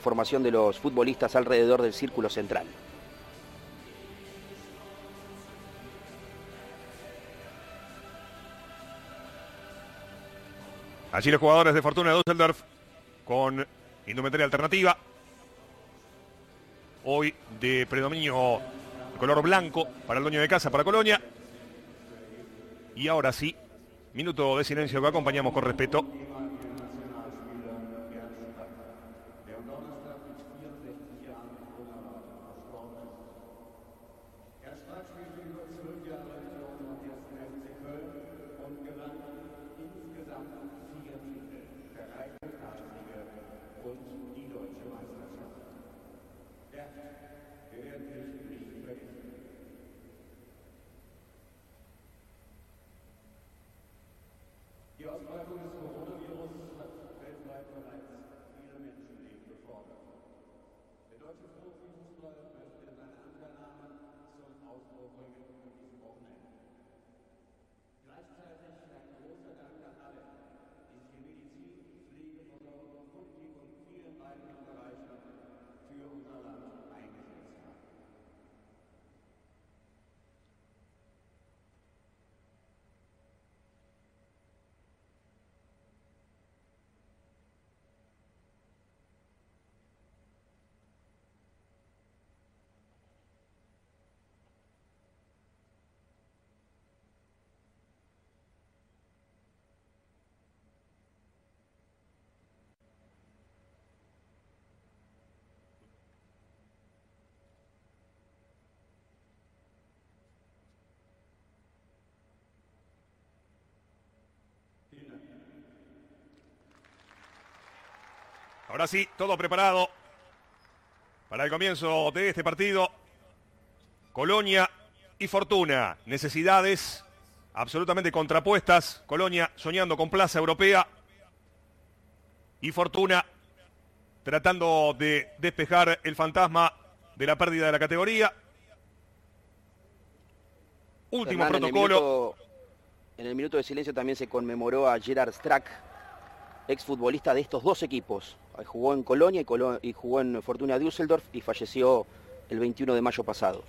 formación de los futbolistas alrededor del círculo central. Allí los jugadores de Fortuna Düsseldorf con indumentaria alternativa. Hoy de predominio color blanco para el dueño de casa, para Colonia. Y ahora sí, minuto de silencio que acompañamos con respeto Ahora sí, todo preparado para el comienzo de este partido. Colonia y Fortuna, necesidades absolutamente contrapuestas. Colonia soñando con plaza europea y Fortuna tratando de despejar el fantasma de la pérdida de la categoría. Último protocolo. En el, minuto, de silencio también se conmemoró a Gerard Strack, exfutbolista de estos dos equipos. Jugó en Colonia y, jugó en Fortuna Düsseldorf y falleció el 21 de mayo pasado.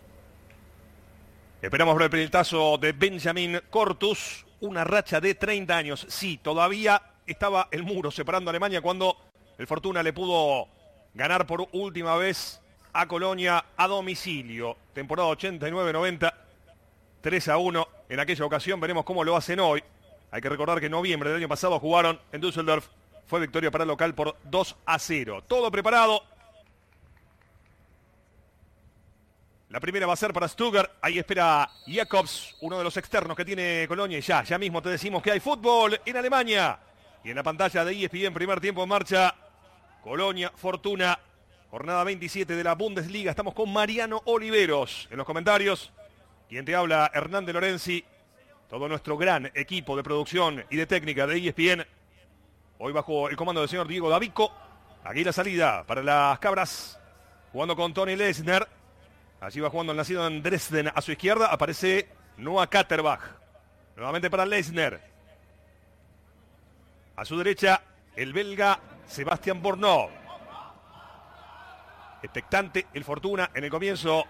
Esperamos ver el pelotazo de Benjamin Cortus, una racha de 30 años. Sí, todavía estaba el muro separando a Alemania cuando el Fortuna le pudo ganar por última vez a Colonia a domicilio. Temporada 89-90, 3 a 1 en aquella ocasión. Veremos cómo lo hacen hoy. Hay que recordar que en noviembre del año pasado jugaron en Düsseldorf. Fue victoria para el local por 2 a 0. Todo preparado. La primera va a ser para Stuttgart. Ahí espera Jacobs, uno de los externos que tiene Colonia. Y ya, ya mismo te decimos que hay fútbol en Alemania. Y en la pantalla de ESPN, primer tiempo en marcha. Colonia, Fortuna. Jornada 27 de la Bundesliga. Estamos con Mariano Oliveros en los comentarios. Quien te habla, Hernán Lorenzi todo nuestro gran equipo de producción y de técnica de ESPN. Hoy bajo el comando del señor Diego Davico. Aquí la salida para las cabras. Jugando con Tony Lesner. Allí va jugando el nacido en Dresden. A su izquierda aparece Noah Katterbach. Nuevamente para Lesner. A su derecha el belga Sebastián Bornó. Expectante el Fortuna en el comienzo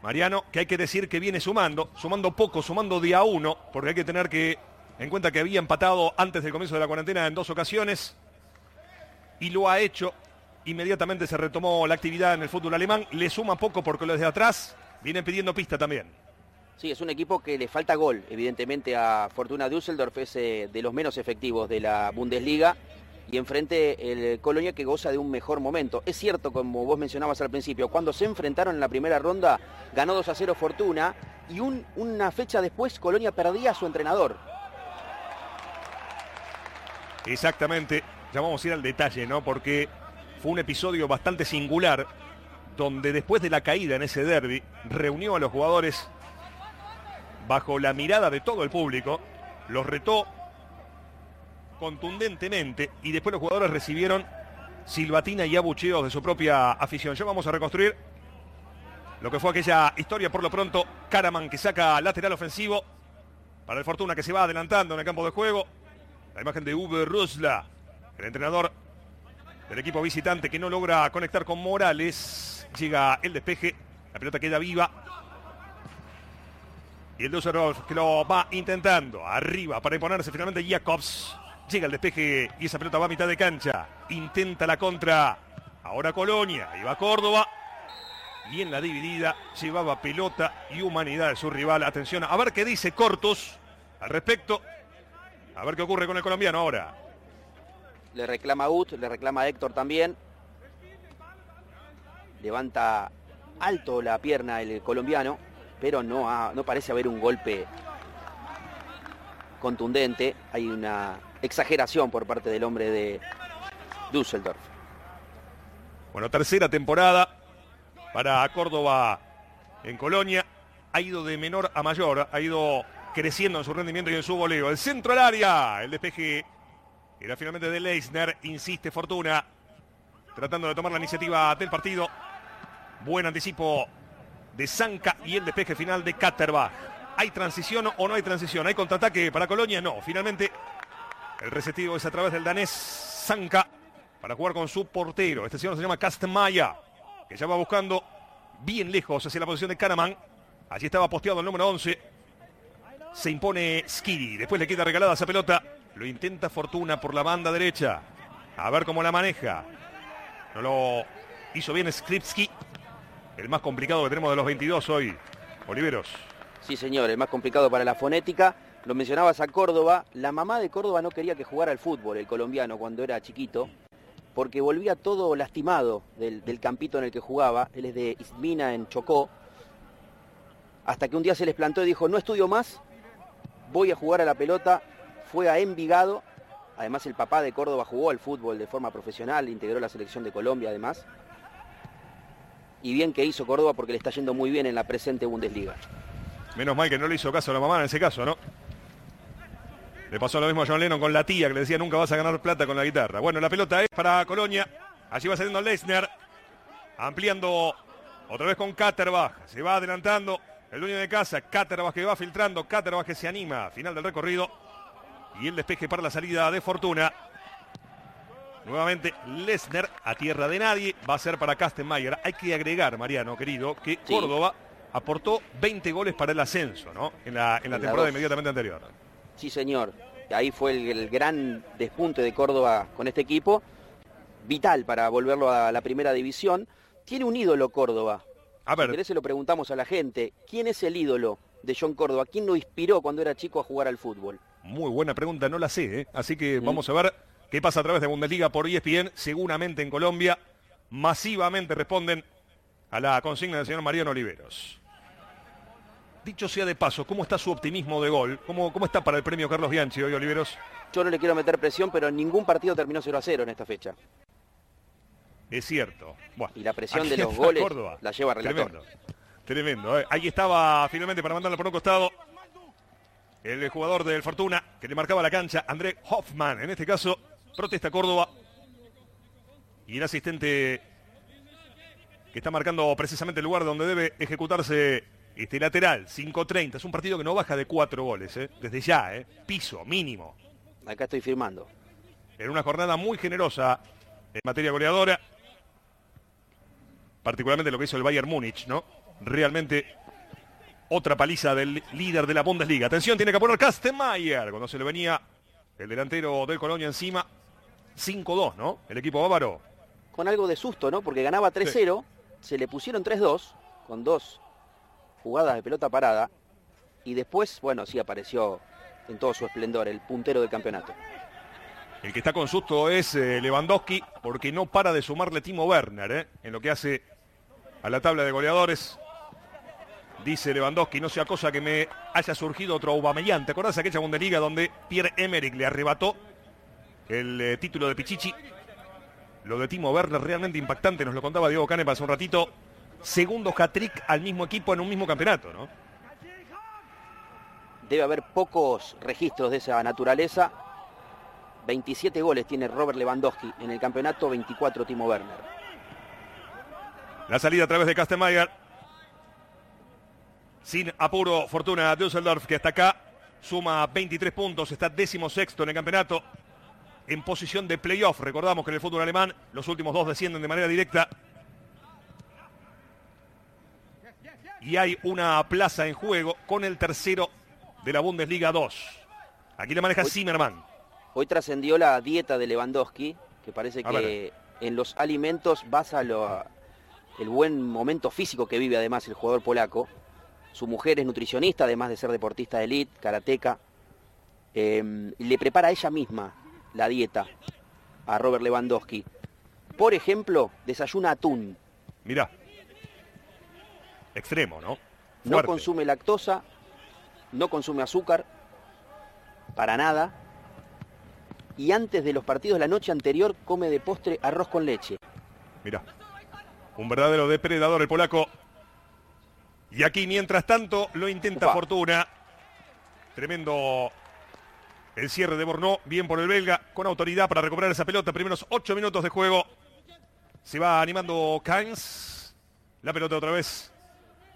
Mariano, que hay que decir que viene sumando, sumando poco, sumando día uno, porque hay que tener que en cuenta que había empatado antes del comienzo de la cuarentena en dos ocasiones y lo ha hecho. Inmediatamente se retomó la actividad en el fútbol alemán, le suma poco porque los de atrás vienen pidiendo pista también. Sí, es un equipo que le falta gol, evidentemente a Fortuna Düsseldorf es eh, de los menos efectivos de la Bundesliga y enfrente el Colonia que goza de un mejor momento. Es cierto, como vos mencionabas al principio, cuando se enfrentaron en la primera ronda, ganó 2 a 0 Fortuna y una fecha después Colonia perdía a su entrenador. Exactamente, ya vamos a ir al detalle, ¿no? Porque fue un episodio bastante singular donde después de la caída en ese derby reunió a los jugadores bajo la mirada de todo el público, los retó contundentemente y después los jugadores recibieron silbatina y abucheos de su propia afición. Ya vamos a reconstruir lo que fue aquella historia por lo pronto. Karaman que saca lateral ofensivo para el Fortuna que se va adelantando en el campo de juego. La imagen de Uwe Rusla, el entrenador del equipo visitante que no logra conectar con Morales. Llega el despeje, la pelota queda viva. Y el Düsseldorf que lo va intentando. Arriba para imponerse finalmente Jacobs. Llega el despeje y esa pelota va a mitad de cancha. Intenta la contra. Ahora Colonia. Y va Córdoba. Y en la dividida llevaba pelota y humanidad de su rival. Atención, a ver qué dice Cortos al respecto. A ver qué ocurre con el colombiano ahora. Le reclama Ut, le reclama Héctor también. Levanta alto la pierna el colombiano, pero no, no parece haber un golpe contundente. Hay una exageración por parte del hombre de Düsseldorf. Bueno, tercera temporada para Córdoba en Colonia. Ha ido de menor a mayor, ha ido creciendo en su rendimiento y en su voleo. El centro al área, el despeje era finalmente de Leisner, insiste Fortuna, tratando de tomar la iniciativa del partido. Buen anticipo de Zanca y el despeje final de Katterbach. ¿Hay transición o no hay transición? ¿Hay contraataque para Colonia? No. Finalmente, el receptivo es a través del danés Zanca para jugar con su portero. Este señor se llama Castmaya, que ya va buscando bien lejos hacia la posición de Canaman. Allí estaba posteado el número 11. Se impone Skiri. Después le queda regalada esa pelota. Lo intenta Fortuna por la banda derecha. A ver cómo la maneja. No lo hizo bien Skripski. El más complicado que tenemos de los 22 hoy. Oliveros. Sí, señor, el más complicado para la fonética. Lo mencionabas a Córdoba. La mamá de Córdoba no quería que jugara al fútbol, el colombiano, cuando era chiquito, porque volvía todo lastimado del, del campito en el que jugaba. Él es de Ismina, en Chocó. Hasta que un día se les plantó y dijo, no estudio más, voy a jugar a la pelota. Fue a Envigado. Además, el papá de Córdoba jugó al fútbol de forma profesional, integró la selección de Colombia además. Y bien que hizo Córdoba porque le está yendo muy bien en la presente Bundesliga. Menos mal que no le hizo caso a la mamá en ese caso, ¿no? Le pasó lo mismo a John Lennon con la tía que le decía nunca vas a ganar plata con la guitarra. Bueno, la pelota es para Colonia. Allí va saliendo Leisner. Ampliando otra vez con Katterbach. Se va adelantando el dueño de casa. Katterbach que va filtrando. Katterbach que se anima. Final del recorrido. Y el despeje para la salida de Fortuna. Nuevamente Lesner a tierra de nadie. Va a ser para Kastenmeier. Hay que agregar, Mariano, querido, que Sí. Córdoba aportó 20 goles para el ascenso, ¿no? En la, en la En la temporada inmediatamente anterior. Sí, señor. Ahí fue el, el gran despunte de Córdoba con este equipo. Vital para volverlo a la primera división. Tiene un ídolo Córdoba. A Si ver, querés se lo preguntamos a la gente. ¿Quién es el ídolo de John Córdoba? ¿Quién lo inspiró cuando era chico a jugar al fútbol? muy buena pregunta, no la sé, ¿eh? Así que Mm. vamos a ver qué pasa a través de Bundesliga por ESPN. Seguramente en Colombia masivamente responden a la consigna del señor Mariano Oliveros. Dicho sea de paso, ¿cómo está su optimismo de gol? ¿Cómo, cómo está para el premio Carlos Bianchi hoy, Oliveros? Yo no le quiero meter presión, pero ningún partido terminó 0 a 0 en esta fecha. Es cierto. Bueno, Y la presión de los goles Córdoba. la lleva relator. Tremendo. Tremendo. eh. Ahí estaba finalmente para mandarlo por un costado. El jugador del Fortuna que le marcaba la cancha, André Hoffman. En este caso, protesta Córdoba. Y el asistente que está marcando precisamente el lugar donde debe ejecutarse este lateral, 5-30. Es un partido que no baja de cuatro goles, eh. desde ya, eh. piso mínimo. Acá estoy firmando. En una jornada muy generosa en materia goleadora. Particularmente lo que hizo el Bayern Múnich, ¿no? Realmente otra paliza del líder de la Bundesliga. Atención, tiene que poner Kastenmeier cuando se le venía el delantero del Colonia encima. 5-2, ¿no? El equipo bávaro. Con algo de susto, ¿no? Porque ganaba 3-0, se le pusieron 3-2, con dos jugadas de pelota parada. Y después, bueno, sí apareció en todo su esplendor el puntero del campeonato. El que está con susto es eh, Lewandowski porque no para de sumarle Timo Werner ¿eh? en lo que hace a la tabla de goleadores. Dice Lewandowski, no sea cosa que me haya surgido otro Aubameyang. ¿Te acordás de aquella Bundesliga donde Pierre Emerick le arrebató el eh, título de Pichichi? Lo de Timo Werner realmente impactante, nos lo contaba Diego Canepa hace un ratito. Segundo hat-trick al mismo equipo en un mismo campeonato, ¿no? Debe haber pocos registros de esa naturaleza. 27 goles tiene Robert Lewandowski en el campeonato, 24 Timo Werner. La salida a través de Kastenmeier. Sin apuro, Fortuna Düsseldorf, que hasta acá suma 23 puntos, está décimo sexto en el campeonato. en posición de playoff. Recordamos que en el fútbol alemán los últimos dos descienden de manera directa. Y hay una plaza en juego con el tercero de la Bundesliga 2. Aquí le maneja Zimmerman. Hoy trascendió la dieta de Lewandowski, que parece que en los alimentos basa lo, el buen momento físico que vive además el jugador polaco. Su mujer es nutricionista, además de ser deportista de elite, karateca. Em, le prepara ella misma la dieta a Robert Lewandowski. Por ejemplo, desayuna atún. Mira. Extremo, ¿no? No consume lactosa, no consume azúcar, para nada. Y antes de los partidos la noche anterior come de postre arroz con leche. Mira, un verdadero depredador el polaco. Y aquí, mientras tanto, lo intenta Fortuna. Tremendo el cierre de Bornó, bien por el belga, con autoridad para recuperar esa pelota. Primeros ocho minutos de juego. Se va animando Kainz. La pelota otra vez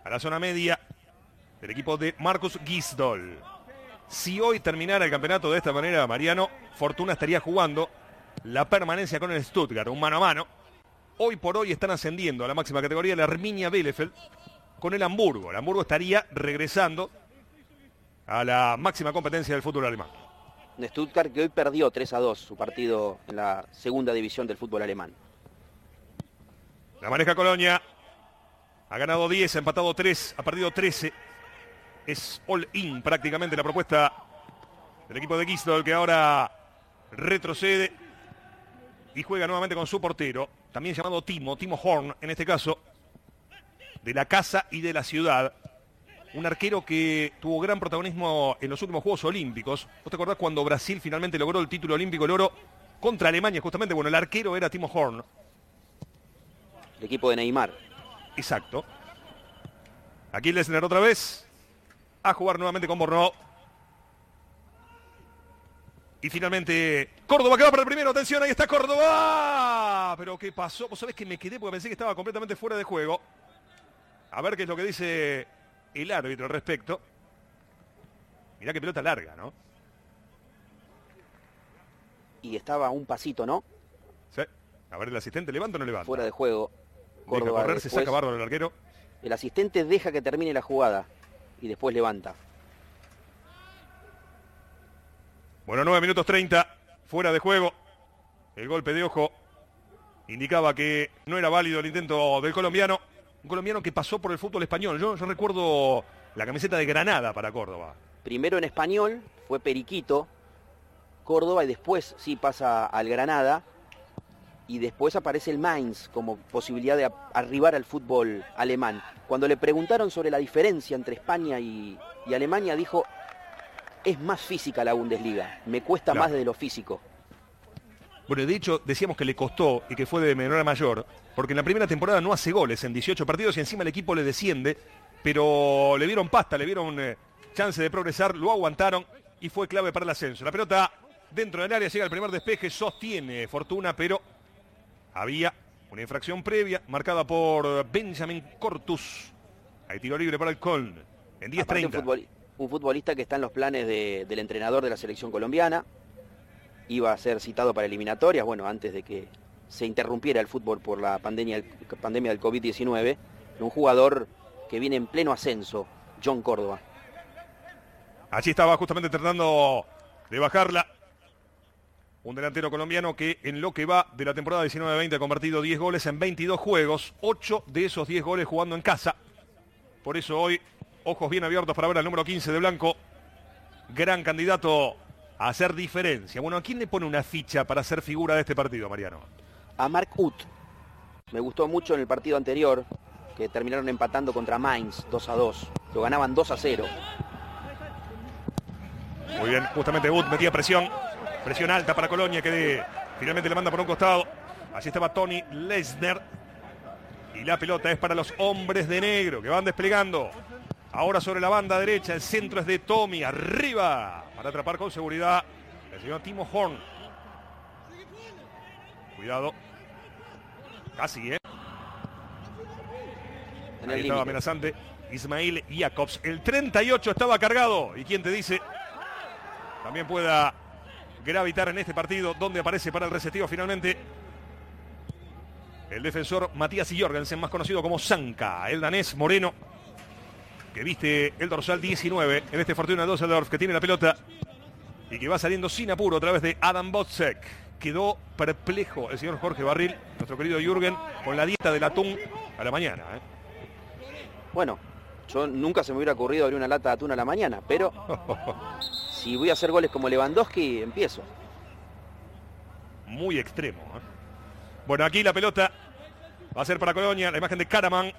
a la zona media del equipo de Marcus Gisdol. Si hoy terminara el campeonato de esta manera, Mariano, Fortuna estaría jugando la permanencia con el Stuttgart, un mano a mano. Hoy por hoy están ascendiendo a la máxima categoría la Arminia Bielefeld con el Hamburgo. El Hamburgo estaría regresando a la máxima competencia del fútbol alemán. Stuttgart que hoy perdió 3 a 2 su partido en la segunda división del fútbol alemán. La maneja Colonia. Ha ganado 10, ha empatado 3, ha perdido 13. Es all-in prácticamente la propuesta del equipo de Gisdol que ahora retrocede y juega nuevamente con su portero, también llamado Timo, Timo Horn en este caso, de la casa y de la ciudad. Un arquero que tuvo gran protagonismo en los últimos Juegos Olímpicos. ¿Vos te acordás cuando Brasil finalmente logró el título olímpico, el oro, contra Alemania justamente? Bueno, el arquero era Timo Horn. El equipo de Neymar. Exacto. Aquí Lesnar otra vez. A jugar nuevamente con Borno. Y finalmente Córdoba que va para el primero. Atención, ahí está Córdoba. Pero ¿qué pasó? Vos sabés que me quedé porque pensé que estaba completamente fuera de juego. A ver qué es lo que dice el árbitro al respecto. Mirá qué pelota larga, ¿no? Y estaba un pasito, ¿no? Sí. A ver, el asistente, ¿levanta o no levanta? Fuera de juego. Córdoba correr, se saca bárbaro el arquero. El asistente deja que termine la jugada y después levanta. Bueno, 9 minutos 30, fuera de juego. El golpe de ojo indicaba que no era válido el intento del colombiano. Un colombiano que pasó por el fútbol español. Yo, recuerdo la camiseta de Granada para Córdoba. Primero en español, fue Periquito, Córdoba, y después sí pasa al Granada. Y después aparece el Mainz como posibilidad de arribar al fútbol alemán. Cuando le preguntaron sobre la diferencia entre España y Alemania, dijo, es más física la Bundesliga, me cuesta más desde lo físico. Bueno, de hecho, decíamos que le costó y que fue de menor a mayor, porque en la primera temporada no hace goles en 18 partidos y encima el equipo le desciende, pero le dieron pasta, le dieron eh, chance de progresar, lo aguantaron y fue clave para el ascenso. La pelota dentro del área llega el primer despeje, sostiene Fortuna, pero había una infracción previa marcada por Benjamin Cortus. Hay tiro libre para el Coln en 10-30 un futbolista que está en los planes del entrenador de la selección colombiana. Iba a ser citado para eliminatorias, bueno, antes de que se interrumpiera el fútbol por la pandemia, pandemia del COVID-19. Un jugador que viene en pleno ascenso, John Córdoba. Allí estaba justamente tratando de bajarla. Un delantero colombiano que en lo que va de la temporada 19-20 ha convertido 10 goles en 22 juegos, 8 de esos 10 goles jugando en casa. Por eso hoy Ojos bien abiertos para ver al número 15 de Blanco. Gran candidato a hacer diferencia. Bueno, ¿a quién le pone una ficha para ser figura de este partido, Mariano? A Mark Uth. Me gustó mucho en el partido anterior, que terminaron empatando contra Mainz 2 a 2. Lo ganaban 2 a 0. Muy bien, justamente Uth metía presión. Presión alta para Colonia, que finalmente le manda por un costado. Así estaba Tony Lesner. Y la pelota es para los hombres de negro que van desplegando. Ahora sobre la banda derecha, el centro es de Tommy, arriba, para atrapar con seguridad el señor Timo Horn. Cuidado. Casi, ¿eh? Ahí estaba amenazante Ismail Jacobs. El 38 estaba cargado. ¿Y quién te dice? También pueda gravitar en este partido, donde aparece para el reseteo finalmente el defensor Matías Jorgensen, más conocido como Sanka, el danés moreno, que viste el dorsal 19 en este Fortuna Düsseldorf, que tiene la pelota y que va saliendo sin apuro a través de Adam Botzek. Quedó perplejo el señor Jorge Barril, nuestro querido Jürgen, con la dieta del atún a la mañana. ¿eh? Bueno, yo nunca se me hubiera ocurrido abrir una lata de atún a la mañana, pero si voy a hacer goles como Lewandowski, empiezo. Muy extremo. ¿eh? Bueno, aquí la pelota va a ser para Colonia, la imagen de Karaman,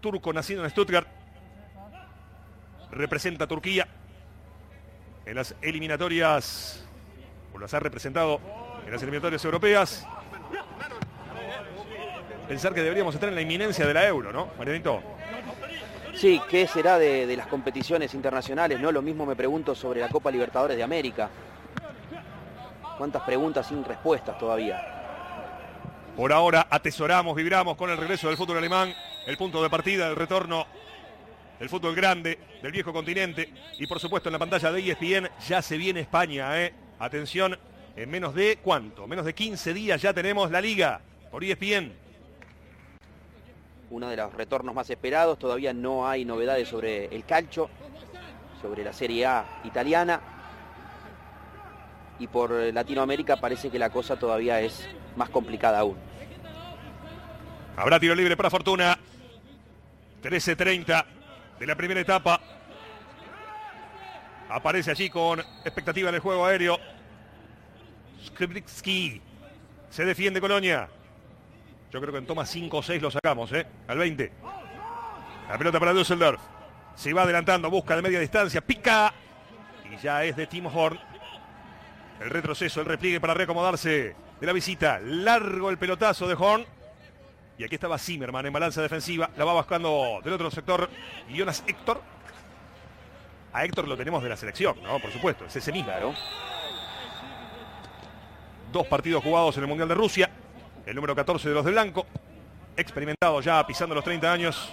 turco nacido en Stuttgart. Representa a Turquía en las eliminatorias, o las ha representado en las eliminatorias europeas. Pensar que deberíamos estar en la inminencia de la Euro, ¿no, Marianito? Sí, ¿qué será de, de las competiciones internacionales? No, lo mismo me pregunto sobre la Copa Libertadores de América. ¿Cuántas preguntas sin respuestas todavía? Por ahora atesoramos, vibramos con el regreso del fútbol alemán, el punto de partida del retorno del fútbol grande del viejo continente y por supuesto en la pantalla de ESPN ya se viene España, ¿eh? Atención, en menos de cuánto, menos de 15 días ya tenemos la liga por ESPN. Uno de los retornos más esperados, todavía no hay novedades sobre el calcio, sobre la Serie A italiana y por Latinoamérica parece que la cosa todavía es más complicada aún. Habrá tiro libre para Fortuna. 13.30 de la primera etapa. Aparece allí con expectativa en el juego aéreo. Skripski. Se defiende Colonia. Yo creo que en toma 5 o 6 lo sacamos, ¿eh? Al 20. La pelota para Düsseldorf. Se va adelantando, busca de media distancia, pica. Y ya es de Tim Horn. El retroceso, el repliegue para reacomodarse de la visita. Largo el pelotazo de Horn. Y aquí estaba Zimmerman en balanza defensiva. La va buscando del otro sector Jonas Héctor. A Héctor lo tenemos de la selección, ¿no? Por supuesto, es ese mismo. Dos partidos jugados en el Mundial de Rusia. El número 14 de los de Blanco. Experimentado ya pisando los 30 años.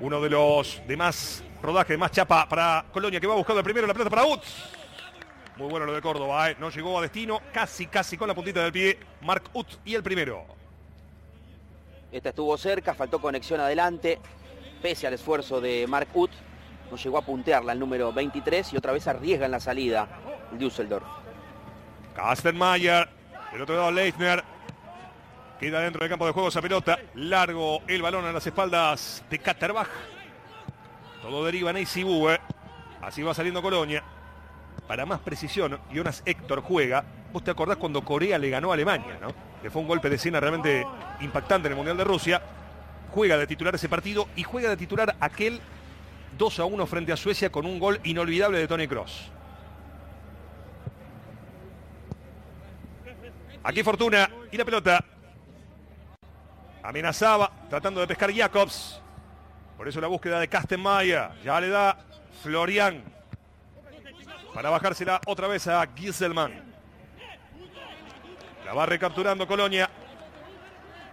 Uno de los de más rodaje, de más chapa para Colonia que va buscando el primero. La pelota para Utz. Muy bueno lo de Córdoba, ¿eh? no llegó a destino, casi, casi con la puntita del pie. Mark Utz y el primero. Esta estuvo cerca, faltó conexión adelante, pese al esfuerzo de Mark Utz. No llegó a puntearla el número 23 y otra vez arriesga en la salida el Düsseldorf. Kastenmayer, el otro lado Leitner. Queda dentro del campo de juego esa pelota. Largo el balón a las espaldas de Katterbach. Todo deriva en Eisibu, ¿eh? Así va saliendo Colonia. Para más precisión, Jonas Héctor juega. ¿Vos te acordás cuando Corea le ganó a Alemania, no? Que fue un golpe de escena realmente impactante en el Mundial de Rusia. Juega de titular ese partido y juega de titular aquel 2 a 1 frente a Suecia con un gol inolvidable de Tony Cross. Aquí Fortuna y la pelota. Amenazaba, tratando de pescar Jacobs. Por eso la búsqueda de Kastenmaya. Ya le da Florian para bajársela otra vez a Gieselman. La va recapturando Colonia,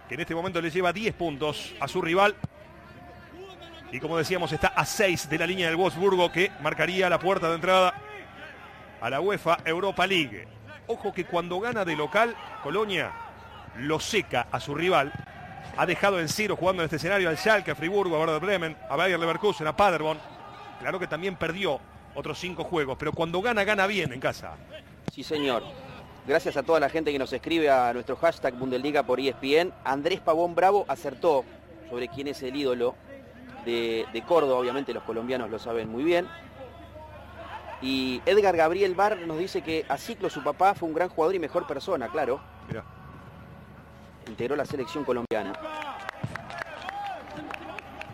que en este momento le lleva 10 puntos a su rival. Y como decíamos, está a 6 de la línea del Wolfsburgo, que marcaría la puerta de entrada a la UEFA Europa League. Ojo que cuando gana de local, Colonia lo seca a su rival. Ha dejado en cero jugando en este escenario al Schalke, a Friburgo, a Werder Bremen, a Bayer Leverkusen, a Paderborn. Claro que también perdió otros cinco juegos, pero cuando gana, gana bien en casa. Sí, señor. Gracias a toda la gente que nos escribe a nuestro hashtag Bundesliga por ESPN. Andrés Pavón Bravo acertó sobre quién es el ídolo de, Córdoba, obviamente los colombianos lo saben muy bien. Y Edgar Gabriel Bar nos dice que a Ciclo su papá fue un gran jugador y mejor persona, claro. Integró la selección colombiana.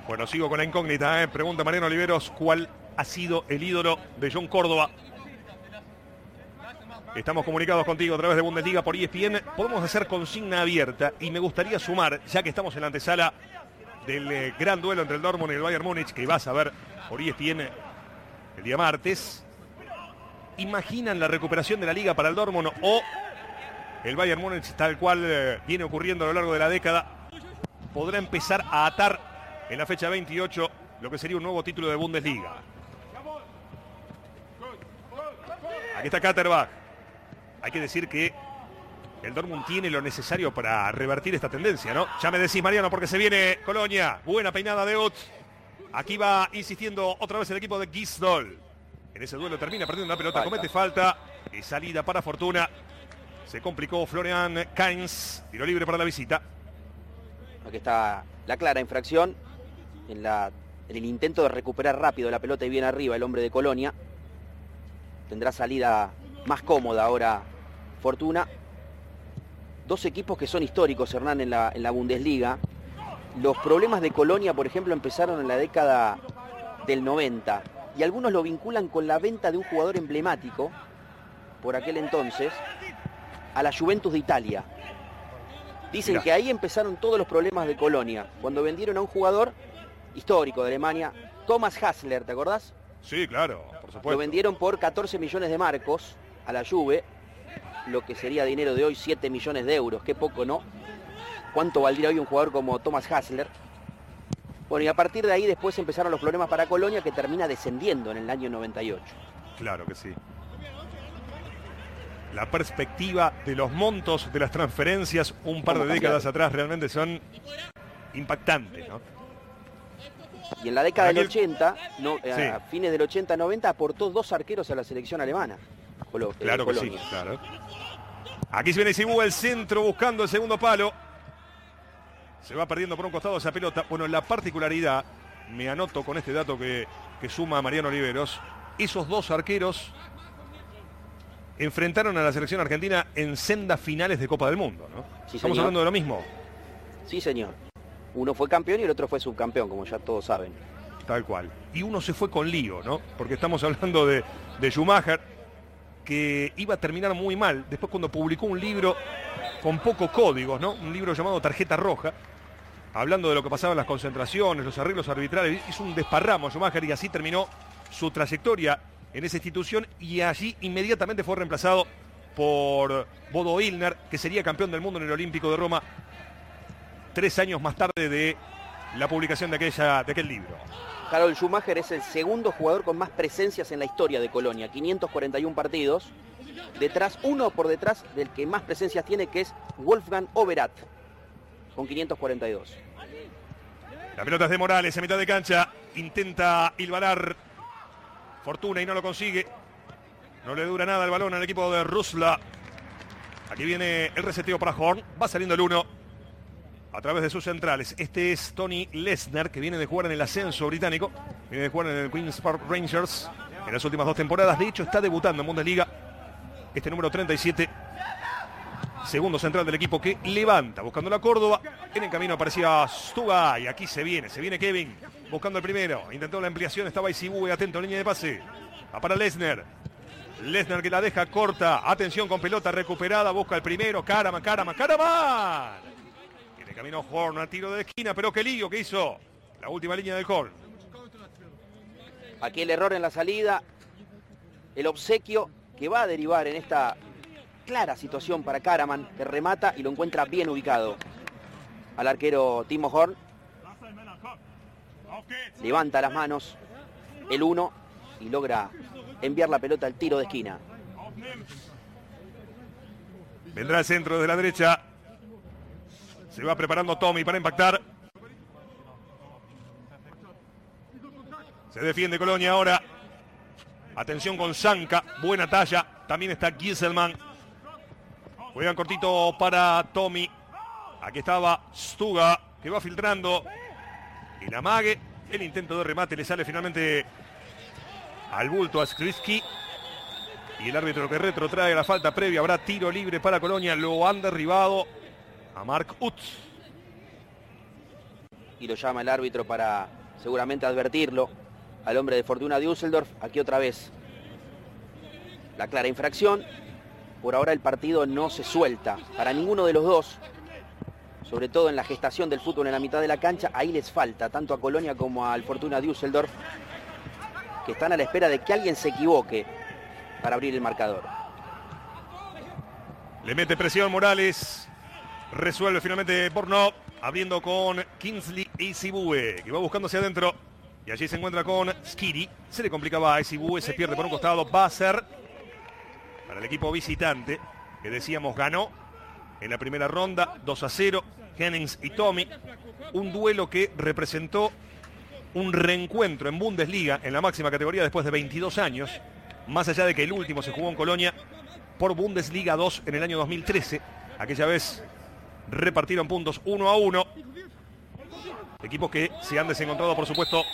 Bueno, sigo con la incógnita, ¿eh? pregunta Mariano Oliveros, ¿cuál ha sido el ídolo de John Córdoba. Estamos comunicados contigo a través de Bundesliga por ESPN. Podemos hacer consigna abierta y me gustaría sumar, ya que estamos en la antesala del eh, gran duelo entre el Dortmund y el Bayern Múnich, que vas a ver por ESPN el día martes. ¿Imaginan la recuperación de la liga para el Dortmund o el Bayern Múnich, tal cual eh, viene ocurriendo a lo largo de la década, podrá empezar a atar en la fecha 28 lo que sería un nuevo título de Bundesliga? Aquí está Katterbach. Hay que decir que el Dortmund tiene lo necesario para revertir esta tendencia, ¿no? Ya me decís, Mariano, porque se viene Colonia. Buena peinada de Utz. Aquí va insistiendo otra vez el equipo de Gisdol. En ese duelo termina perdiendo una pelota, comete falta y salida para Fortuna. Se complicó Florian Kainz, tiro libre para la visita. Aquí está la clara infracción en, la, en el intento de recuperar rápido la pelota y bien arriba el hombre de Colonia. Tendrá salida más cómoda ahora Fortuna. Dos equipos que son históricos, Hernán, en la, en la Bundesliga. Los problemas de Colonia, por ejemplo, empezaron en la década del 90 y algunos lo vinculan con la venta de un jugador emblemático por aquel entonces a la Juventus de Italia. Dicen que ahí empezaron todos los problemas de Colonia, cuando vendieron a un jugador histórico de Alemania, Thomas Hassler, ¿te acordás? Sí, claro, por supuesto. Lo vendieron por 14 millones de marcos a la Juve, lo que sería dinero de hoy 7 millones de euros, qué poco, ¿no? ¿Cuánto valdría hoy un jugador como Thomas Hassler? Bueno, y a partir de ahí después empezaron los problemas para Colonia, que termina descendiendo en el año 98. Claro que sí. La perspectiva de los montos de las transferencias un par de décadas atrás realmente son impactantes, ¿no? Y en la década del 80, no, eh, a fines del 80-90, aportó dos arqueros a la selección alemana. Eh, claro que sí, claro. Aquí se viene Sibú, el centro, buscando el segundo palo. Se va perdiendo por un costado esa pelota. Bueno, la particularidad, me anoto con este dato que, que suma Mariano Oliveros, esos dos arqueros enfrentaron a la selección argentina en sendas finales de Copa del Mundo, ¿no? Estamos hablando de lo mismo. Sí, señor. Uno fue campeón y el otro fue subcampeón, como ya todos saben. Tal cual. Y uno se fue con lío, ¿no? Porque estamos hablando de, de Schumacher, que iba a terminar muy mal. Después cuando publicó un libro con pocos códigos, ¿no? Un libro llamado Tarjeta Roja, hablando de lo que pasaba en las concentraciones, los arreglos arbitrales, hizo un desparramo Schumacher y así terminó su trayectoria en esa institución y allí inmediatamente fue reemplazado por Bodo Ilner, que sería campeón del mundo en el Olímpico de Roma tres años más tarde de la publicación de, aquella, de aquel libro. Carol Schumacher es el segundo jugador con más presencias en la historia de Colonia, 541 partidos. Detrás, uno por detrás del que más presencias tiene, que es Wolfgang Overath, con 542. La pelota es de Morales en mitad de cancha. Intenta Ilvarar Fortuna y no lo consigue. No le dura nada el balón al equipo de Rusla. Aquí viene el reseteo para Horn. Va saliendo el 1 a través de sus centrales. Este es Tony Lesnar, que viene de jugar en el ascenso británico. Viene de jugar en el Queen's Park Rangers en las últimas dos temporadas. De hecho, está debutando en Bundesliga. Este número 37. Segundo central del equipo que levanta, buscando la Córdoba. En el camino aparecía Stuga y aquí se viene, se viene Kevin buscando el primero. Intentó la ampliación, estaba Isibue atento, línea de pase. Va para Lesnar. Lesnar que la deja corta. Atención con pelota recuperada. Busca el primero. Caraman, Caraman, Caraman. Tiene camino Horn a tiro de esquina. Pero qué lío que hizo. La última línea del Horn. Aquí el error en la salida. El obsequio que va a derivar en esta clara situación para Caraman. Que remata y lo encuentra bien ubicado. Al arquero Timo Horn levanta las manos el 1 y logra enviar la pelota al tiro de esquina. Vendrá el centro de la derecha. Se va preparando Tommy para impactar. Se defiende Colonia ahora. Atención con Zanca. Buena talla. También está Gieselman. Juegan cortito para Tommy. Aquí estaba Stuga que va filtrando. Y la mague el intento de remate le sale finalmente al bulto a Skrisky. Y el árbitro que retrotrae la falta previa. Habrá tiro libre para Colonia. Lo han derribado a Mark Utz. Y lo llama el árbitro para seguramente advertirlo al hombre de Fortuna de Düsseldorf. Aquí otra vez la clara infracción. Por ahora el partido no se suelta para ninguno de los dos sobre todo en la gestación del fútbol en la mitad de la cancha, ahí les falta, tanto a Colonia como al Fortuna Düsseldorf, que están a la espera de que alguien se equivoque para abrir el marcador. Le mete presión Morales, resuelve finalmente Borno, abriendo con Kingsley y Sibue, que va buscando hacia adentro. Y allí se encuentra con Skiri. Se le complicaba a Sibue, se pierde por un costado. Va a ser para el equipo visitante, que decíamos ganó en la primera ronda 2 a 0, Hennings y Tommy, un duelo que representó un reencuentro en Bundesliga en la máxima categoría después de 22 años, más allá de que el último se jugó en Colonia por Bundesliga 2 en el año 2013. Aquella vez repartieron puntos 1 a 1. Equipos que se han desencontrado, por supuesto,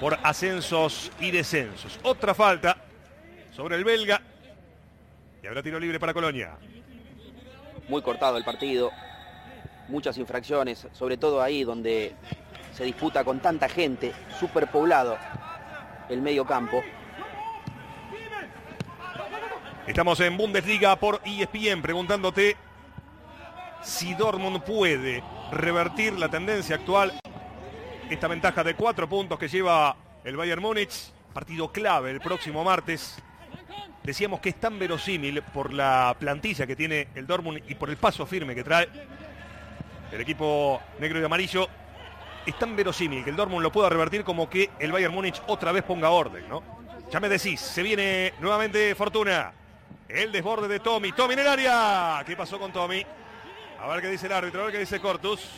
por ascensos y descensos. Otra falta sobre el belga. Y habrá tiro libre para Colonia. Muy cortado el partido. Muchas infracciones, sobre todo ahí donde se disputa con tanta gente, superpoblado el medio campo. Estamos en Bundesliga por ESPN preguntándote si Dortmund puede revertir la tendencia actual. Esta ventaja de cuatro puntos que lleva el Bayern Múnich. Partido clave el próximo martes. Decíamos que es tan verosímil por la plantilla que tiene el Dortmund y por el paso firme que trae el equipo negro y amarillo. Es tan verosímil que el Dortmund lo pueda revertir como que el Bayern Múnich otra vez ponga orden, ¿no? Ya me decís, se viene nuevamente Fortuna. El desborde de Tommy. Tommy en el área. ¿Qué pasó con Tommy? A ver qué dice el árbitro, a ver qué dice Cortus.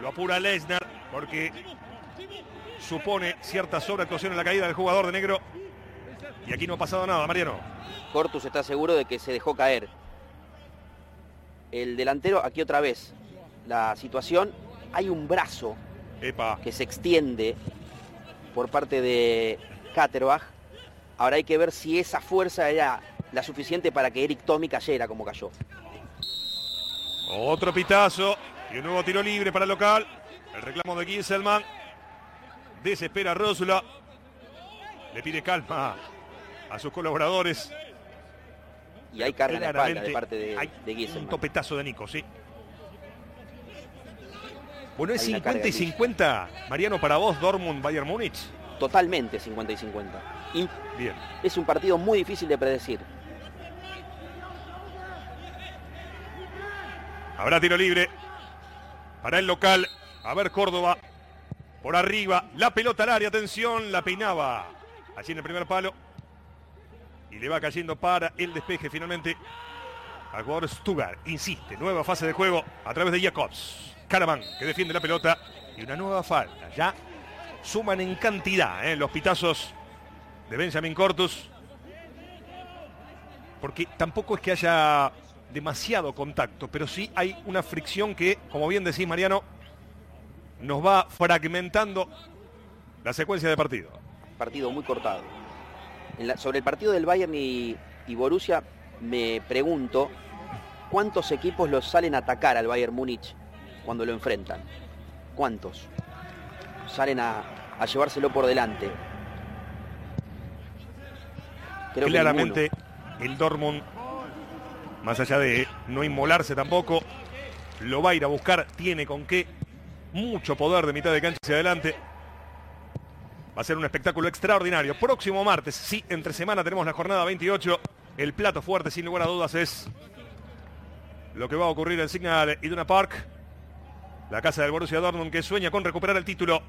Lo apura Lesnar porque supone cierta sobreactuación en la caída del jugador de negro. Y aquí no ha pasado nada, Mariano. Cortus está seguro de que se dejó caer. El delantero, aquí otra vez, la situación, hay un brazo Epa. que se extiende por parte de Katterbach. Ahora hay que ver si esa fuerza era la suficiente para que Eric Tommy cayera como cayó. Otro pitazo y un nuevo tiro libre para el local. El reclamo de Gisselman. Desespera Rosula. Le pide calma a sus colaboradores. Y hay carga en la espalda de parte de, hay de un Gieselman. topetazo de Nico, sí. Bueno, es Hay una 50 y carga 50. Mariano, para vos, Dortmund, Bayern Múnich. Totalmente 50 y 50. Y Bien. es un partido muy difícil de predecir. Habrá tiro libre para el local. A ver Córdoba por arriba. La pelota al área. Atención. La peinaba allí en el primer palo. Y le va cayendo para el despeje finalmente al jugador Stugar. Insiste. Nueva fase de juego a través de Jacobs. Caraman que defiende la pelota. Y una nueva falta. Ya suman en cantidad ¿eh? los pitazos de Benjamin Cortus. Porque tampoco es que haya demasiado contacto, pero sí hay una fricción que, como bien decís Mariano, nos va fragmentando la secuencia de partido. Partido muy cortado. La- sobre el partido del Bayern y, y Borussia, me pregunto cuántos equipos los salen a atacar al Bayern Múnich cuando lo enfrentan. ¿Cuántos? Salen a, a llevárselo por delante. Creo que Claramente el Dortmund, más allá de no inmolarse tampoco, lo va a ir a buscar, tiene con qué, mucho poder de mitad de cancha hacia adelante. Va a ser un espectáculo extraordinario. Próximo martes, sí, entre semana tenemos la jornada 28. El plato fuerte, sin lugar a dudas, es lo que va a ocurrir en Signal Iduna Park. La casa del Borussia Dortmund que sueña con recuperar el título.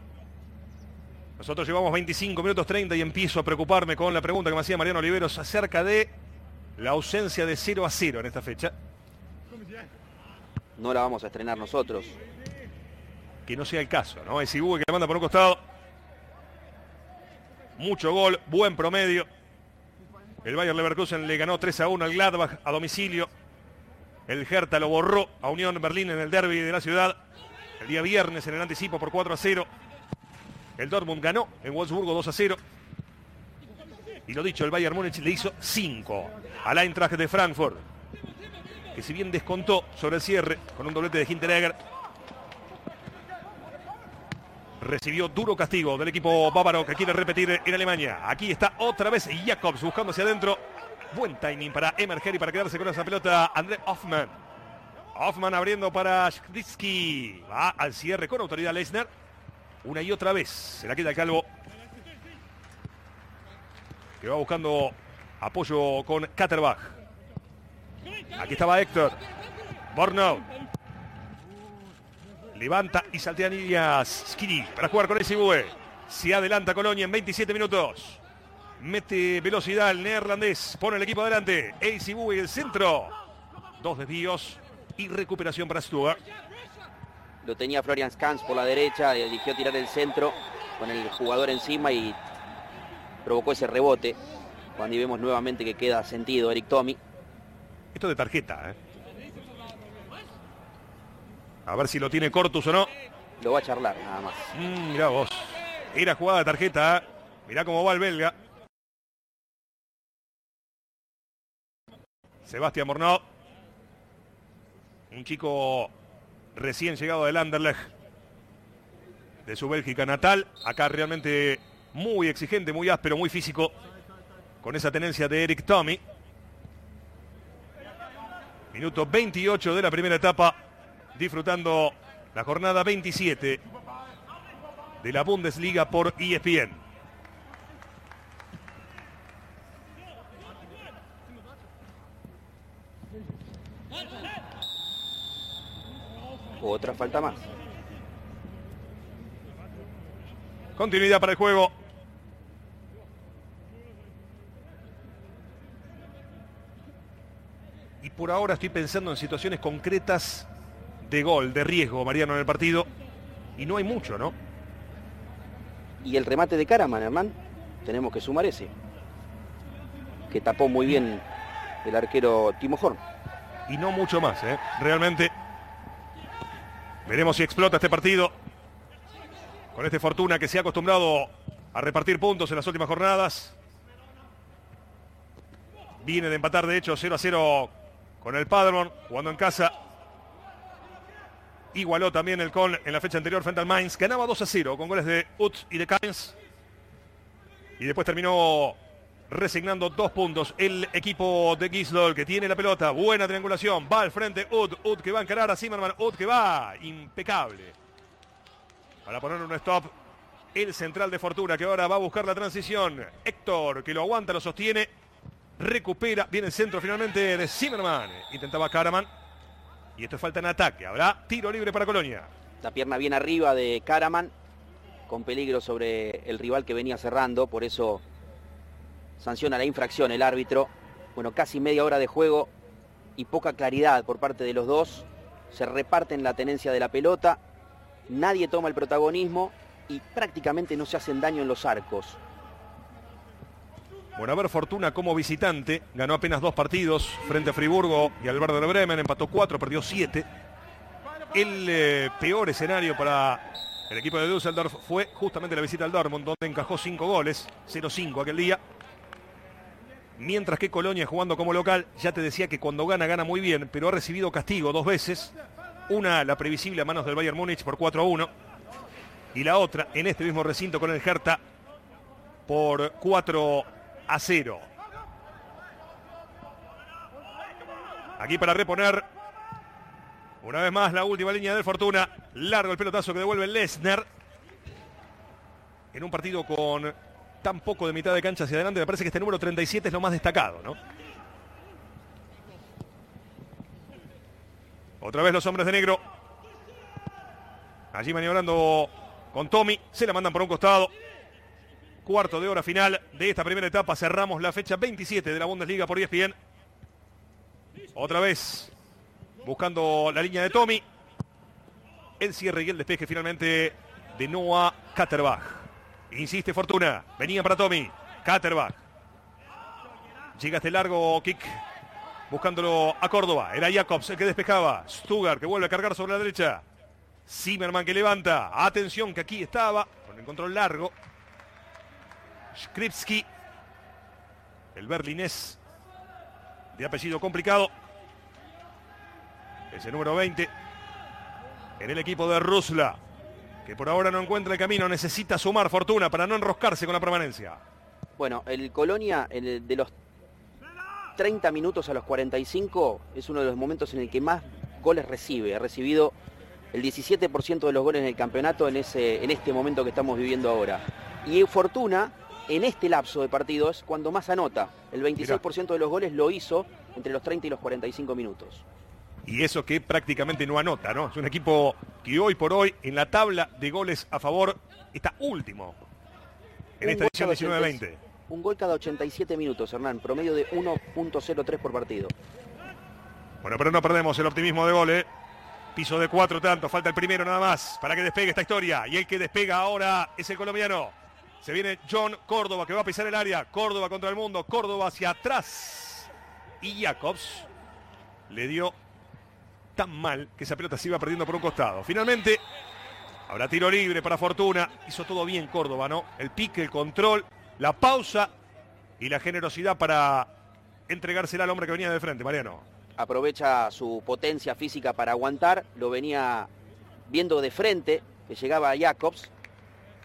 Nosotros llevamos 25 minutos 30 y empiezo a preocuparme con la pregunta que me hacía Mariano Oliveros acerca de la ausencia de 0 a 0 en esta fecha. No la vamos a estrenar nosotros. Que no sea el caso, ¿no? Es Ibue que la manda por un costado. Mucho gol, buen promedio. El Bayern Leverkusen le ganó 3 a 1 al Gladbach a domicilio. El Hertha lo borró a Unión Berlín en el derby de la ciudad. El día viernes en el anticipo por 4 a 0. El Dortmund ganó en Wolfsburgo 2 a 0. Y lo dicho, el Bayern Múnich le hizo 5 al Eintracht de Frankfurt. Que si bien descontó sobre el cierre con un doblete de Hinteregger, recibió duro castigo del equipo bávaro que quiere repetir en Alemania. Aquí está otra vez Jacobs buscando hacia adentro. Buen timing para emerger y para quedarse con esa pelota André Hoffman. Hoffman abriendo para Skritsky. Va al cierre con autoridad Leisner. Una y otra vez. Se la queda el calvo. Que va buscando apoyo con Katterbach. Aquí estaba Héctor. Borno. Levanta y saltea Nidias. Skiri para jugar con ese Ibue. Se adelanta Colonia en 27 minutos. Mete velocidad el neerlandés. Pone el equipo adelante. Bowie el centro. Dos desvíos y recuperación para Stuart. Lo tenía Florian Scans por la derecha. Eligió tirar el centro con el jugador encima y provocó ese rebote. Cuando vemos nuevamente que queda sentido Eric Tommy. Esto de tarjeta, ¿eh? A ver si lo tiene Cortus o no. Lo va a charlar, nada más. Mm, mirá vos. Era jugada de tarjeta. ¿eh? Mirá cómo va el belga. Sebastián Mornau. Un chico recién llegado del Anderlecht. De su Bélgica natal. Acá realmente muy exigente, muy áspero, muy físico. Con esa tenencia de Eric Tommy. Minuto 28 de la primera etapa. Disfrutando la jornada 27 de la Bundesliga por ESPN. Otra falta más. Continuidad para el juego. Y por ahora estoy pensando en situaciones concretas de gol, de riesgo, Mariano, en el partido. Y no hay mucho, ¿no? Y el remate de Karaman, hermano, tenemos que sumar ese. Que tapó muy bien el arquero Timo Horn. Y no mucho más, ¿eh? Realmente. Veremos si explota este partido. Con este Fortuna que se ha acostumbrado a repartir puntos en las últimas jornadas. Viene de empatar, de hecho, 0 a 0 con el Padrón, jugando en casa. Igualó también el Con en la fecha anterior frente al Mainz. Ganaba 2 a 0 con goles de Ut y de Kainz. Y después terminó resignando dos puntos el equipo de Gisdol que tiene la pelota. Buena triangulación. Va al frente Ut. Ut que va a encarar a Zimmerman. Ut que va. Impecable. Para poner un stop. El central de Fortuna que ahora va a buscar la transición. Héctor que lo aguanta, lo sostiene. Recupera. Viene el centro finalmente de Zimmerman. Intentaba Karaman. Y esto es falta en ataque. Habrá tiro libre para Colonia. La pierna bien arriba de Karaman, con peligro sobre el rival que venía cerrando, por eso sanciona la infracción el árbitro. Bueno, casi media hora de juego y poca claridad por parte de los dos. Se reparten la tenencia de la pelota, nadie toma el protagonismo y prácticamente no se hacen daño en los arcos. A ver, Fortuna como visitante, ganó apenas dos partidos frente a Friburgo y al Werder Bremen, empató cuatro, perdió siete. El eh, peor escenario para el equipo de Düsseldorf fue justamente la visita al Dortmund, donde encajó cinco goles, 0-5 aquel día. Mientras que Colonia jugando como local, ya te decía que cuando gana, gana muy bien, pero ha recibido castigo dos veces. Una, la previsible a manos del Bayern Múnich por 4-1. Y la otra, en este mismo recinto con el Hertha, por 4 a 0. Aquí para reponer. Una vez más la última línea de Fortuna. Largo el pelotazo que devuelve Lesnar. En un partido con tan poco de mitad de cancha hacia adelante, me parece que este número 37 es lo más destacado, ¿no? Otra vez los hombres de negro. Allí maniobrando con Tommy. Se la mandan por un costado cuarto de hora final de esta primera etapa. Cerramos la fecha 27 de la Bundesliga por ESPN. Otra vez buscando la línea de Tommy. El cierre y el despeje finalmente de Noah Katterbach. Insiste Fortuna. Venía para Tommy. Katterbach. Llega este largo kick. Buscándolo a Córdoba. Era Jacobs el que despejaba. Stugar que vuelve a cargar sobre la derecha. Zimmerman que levanta. Atención que aquí estaba. Con el control largo. Skripski, el berlinés de apellido complicado. Ese número 20 en el equipo de Rusla, que por ahora no encuentra el camino, necesita sumar fortuna para no enroscarse con la permanencia. Bueno, el Colonia el de los 30 minutos a los 45 es uno de los momentos en el que más goles recibe. Ha recibido el 17% de los goles en el campeonato en, ese, en este momento que estamos viviendo ahora. Y Fortuna en este lapso de partidos cuando más anota. El 26% de los goles lo hizo entre los 30 y los 45 minutos. Y eso que prácticamente no anota, ¿no? Es un equipo que hoy por hoy en la tabla de goles a favor está último en esta edición 19-20. un gol cada 87 minutos, Hernán, promedio de 1.03 por partido. Bueno, pero no perdemos el optimismo de gol, ¿eh? Piso de cuatro tanto, falta el primero nada más para que despegue esta historia. Y el que despega ahora es el colombiano. Se viene John Córdoba que va a pisar el área. Córdoba contra el mundo, Córdoba hacia atrás. Y Jacobs le dio tan mal que esa pelota se iba perdiendo por un costado. Finalmente, habrá tiro libre para Fortuna. Hizo todo bien Córdoba, ¿no? El pique, el control, la pausa y la generosidad para entregársela al hombre que venía de frente, Mariano aprovecha su potencia física para aguantar, lo venía viendo de frente, que llegaba Jacobs,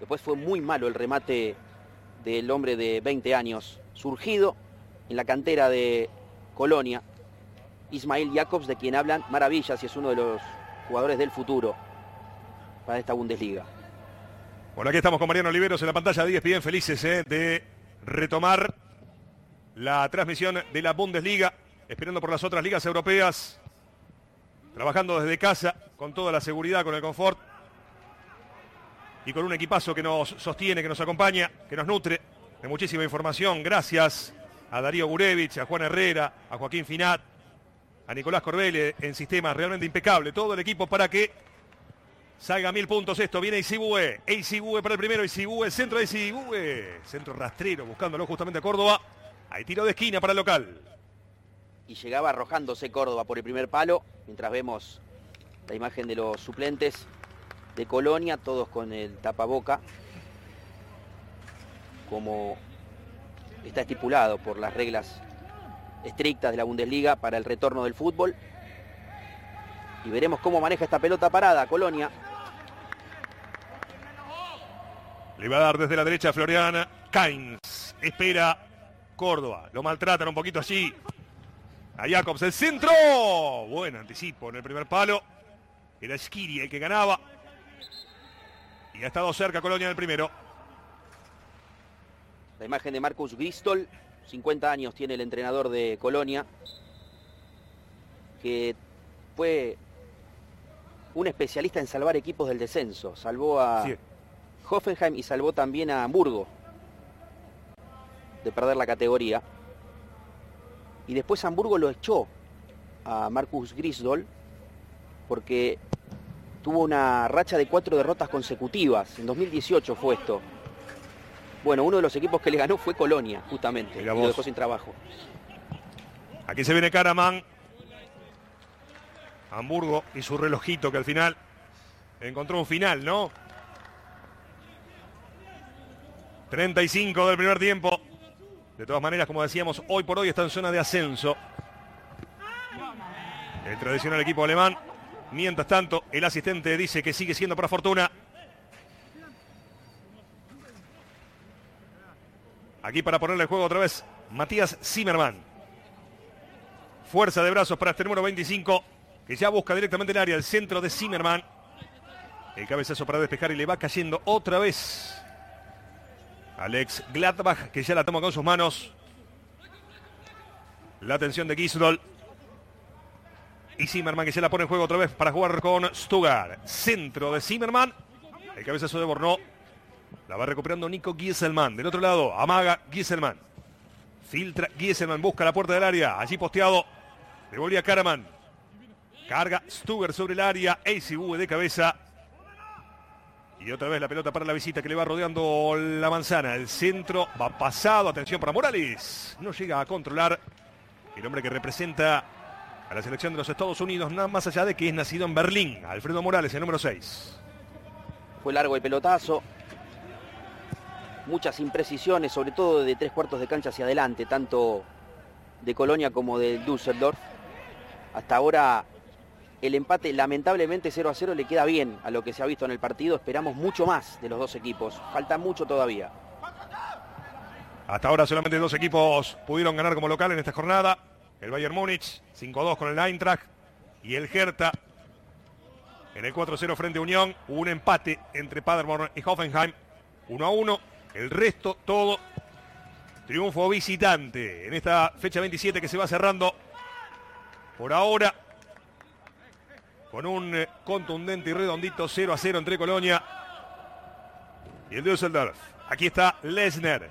después fue muy malo el remate del hombre de 20 años, surgido en la cantera de Colonia, Ismael Jacobs, de quien hablan maravillas y es uno de los jugadores del futuro para esta Bundesliga. Bueno, aquí estamos con Mariano Oliveros en la pantalla de ESPN, felices eh, de retomar la transmisión de la Bundesliga esperando por las otras ligas europeas, trabajando desde casa, con toda la seguridad, con el confort y con un equipazo que nos sostiene, que nos acompaña, que nos nutre de muchísima información. Gracias a Darío Gurevich, a Juan Herrera, a Joaquín Finat, a Nicolás Corbele en sistemas realmente impecable. Todo el equipo para que salga mil puntos esto. Viene Isibue, Isibue para el primero, Isibue, centro de Isibue, centro rastrero, buscándolo justamente a Córdoba. Hay tiro de esquina para el local y llegaba arrojándose Córdoba por el primer palo, mientras vemos la imagen de los suplentes de Colonia, todos con el tapaboca, como está estipulado por las reglas estrictas de la Bundesliga para el retorno del fútbol. Y veremos cómo maneja esta pelota parada Colonia. Le va a dar desde la derecha Floriana. Kainz espera Córdoba. Lo maltratan un poquito allí. A Jacobs, el centro. Buen anticipo en el primer palo. Era Skiri el que ganaba. Y ha estado cerca Colonia en el primero. La imagen de Marcus Gristol. 50 años tiene el entrenador de Colonia. Que fue un especialista en salvar equipos del descenso. Salvó a Hoffenheim y salvó también a Hamburgo de perder la categoría y después Hamburgo lo echó a Marcus Grisdol porque tuvo una racha de cuatro derrotas consecutivas. En 2018 fue esto. Bueno, uno de los equipos que le ganó fue Colonia, justamente. Y lo dejó sin trabajo. Aquí se viene Karaman. Hamburgo y su relojito que al final encontró un final, ¿no? 35 del primer tiempo. De todas maneras, como decíamos, hoy por hoy está en zona de ascenso. El tradicional equipo alemán. Mientras tanto, el asistente dice que sigue siendo para fortuna. Aquí para ponerle el juego otra vez, Matías Zimmerman. Fuerza de brazos para este número 25, que ya busca directamente el área, el centro de Zimmerman. El cabezazo para despejar y le va cayendo otra vez Alex Gladbach, que ya la toma con sus manos. La atención de Gisdol. Y Zimmerman que se la pone en juego otra vez para jugar con Stuttgart. Centro de Zimmerman. El cabezazo de Bornó. La va recuperando Nico Gieselman. Del otro lado, amaga Gieselman. Filtra Gieselman, busca la puerta del área. Allí posteado. Devolvía Karaman. Carga Stuttgart sobre el área. ACV de cabeza. Y otra vez la pelota para la visita que le va rodeando la manzana. El centro va pasado. Atención para Morales. No llega a controlar el hombre que representa a la selección de los Estados Unidos, nada más allá de que es nacido en Berlín. Alfredo Morales, el número 6. Fue largo el pelotazo. Muchas imprecisiones, sobre todo de tres cuartos de cancha hacia adelante, tanto de Colonia como de Düsseldorf. Hasta ahora el empate lamentablemente 0 a 0 le queda bien a lo que se ha visto en el partido. Esperamos mucho más de los dos equipos. Falta mucho todavía. Hasta ahora solamente dos equipos pudieron ganar como local en esta jornada. El Bayern Múnich 5-2 con el Eintracht y el Hertha en el 4-0 frente a Unión. Un empate entre Paderborn y Hoffenheim. 1-1. El resto todo triunfo visitante en esta fecha 27 que se va cerrando por ahora con un eh, contundente y redondito 0 a 0 entre Colonia y el Düsseldorf. Aquí está Lesner.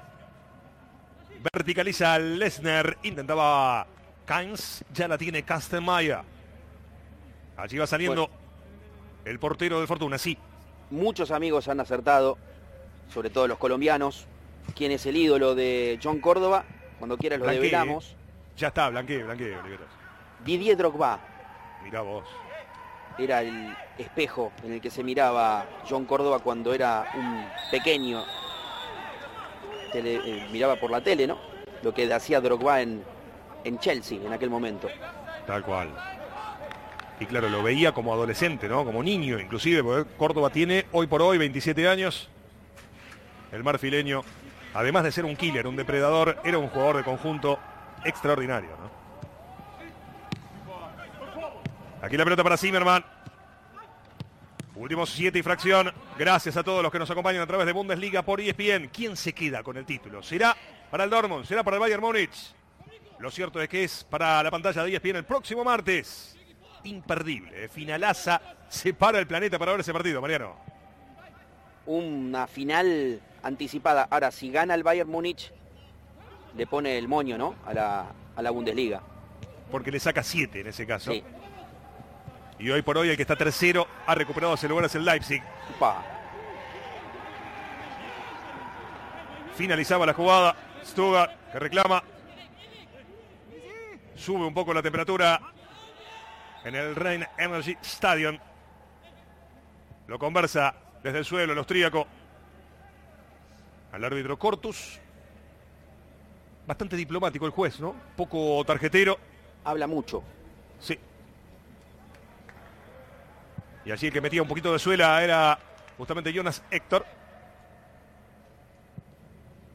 Verticaliza Lesnar. Intentaba Kainz. Ya la tiene Kastelmaya. Allí va saliendo el portero de Fortuna, sí. Muchos amigos han acertado, sobre todo los colombianos. ¿Quién es el ídolo de John Córdoba? Cuando quieras lo Blanquee. develamos. Ya está, blanquee, blanquee, Oliveros. Didier Drogba Mirá vos. era el espejo en el que se miraba John Córdoba cuando era un pequeño. Tele- eh, miraba por la tele, ¿no? Lo que hacía Drogba en, en Chelsea en aquel momento. Tal cual. Y claro, lo veía como adolescente, ¿no? Como niño, inclusive, porque Córdoba tiene hoy por hoy 27 años. El marfileño, además de ser un killer, un depredador, era un jugador de conjunto extraordinario, ¿no? Aquí la pelota para Zimmerman. Últimos siete y fracción. Gracias a todos los que nos acompañan a través de Bundesliga por ESPN. ¿Quién se queda con el título? ¿Será para el Dortmund? ¿Será para el Bayern Múnich? Lo cierto es que es para la pantalla de ESPN el próximo martes. Imperdible. Finalaza. Se para el planeta para ver ese partido, Mariano. Una final anticipada. Ahora, si gana el Bayern Múnich, le pone el moño, ¿no? A la, a la Bundesliga. Porque le saca siete en ese caso. Sí. Y hoy por hoy el que está tercero ha recuperado ese lugar es el Leipzig. Finalizaba la jugada. Stuttgart que reclama. Sube un poco la temperatura en el Rhein Energy Stadium. Lo conversa desde el suelo el austríaco. Al árbitro Cortus. Bastante diplomático el juez, ¿no? Poco tarjetero. Habla mucho. Sí. Y allí el que metía un poquito de suela era justamente Jonas Héctor.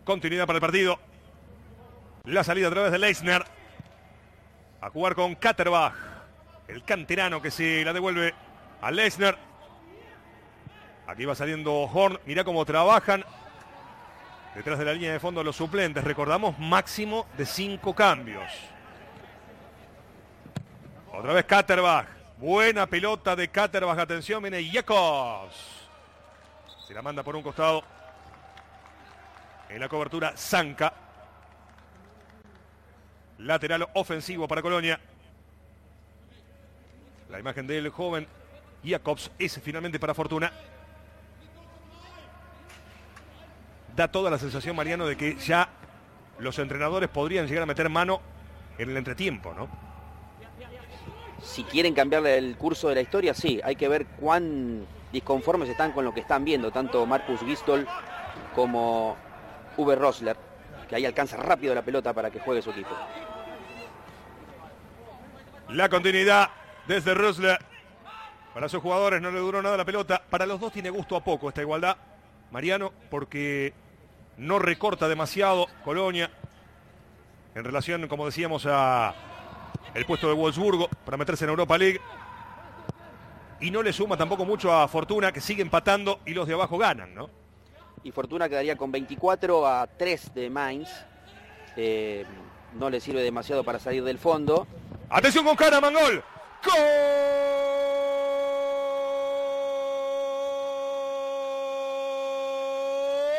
Continuidad para el partido. La salida a través de Leisner. A jugar con Katterbach. El canterano que se la devuelve a Leisner. Aquí va saliendo Horn. Mirá cómo trabajan. Detrás de la línea de fondo los suplentes. Recordamos máximo de cinco cambios. Otra vez Katterbach. Buena pelota de Katterbach. Atención, viene Jacobs. Se la manda por un costado. En la cobertura, Zanca. Lateral ofensivo para Colonia. La imagen del joven Jacobs es finalmente para Fortuna. Da toda la sensación, Mariano, de que ya los entrenadores podrían llegar a meter mano en el entretiempo, ¿no? Si quieren cambiarle el curso de la historia, sí. Hay que ver cuán disconformes están con lo que están viendo, tanto Marcus Gistol como Uwe Rosler, que ahí alcanza rápido la pelota para que juegue su equipo. La continuidad desde Rosler. Para sus jugadores no le duró nada la pelota. Para los dos tiene gusto a poco esta igualdad. Mariano, porque no recorta demasiado Colonia en relación, como decíamos, a el puesto de Wolfsburgo para meterse en Europa League. Y no le suma tampoco mucho a Fortuna, que sigue empatando y los de abajo ganan, ¿no? Y Fortuna quedaría con 24 a 3 de Mainz. Eh, no le sirve demasiado para salir del fondo. Atención con Kahneman, gol.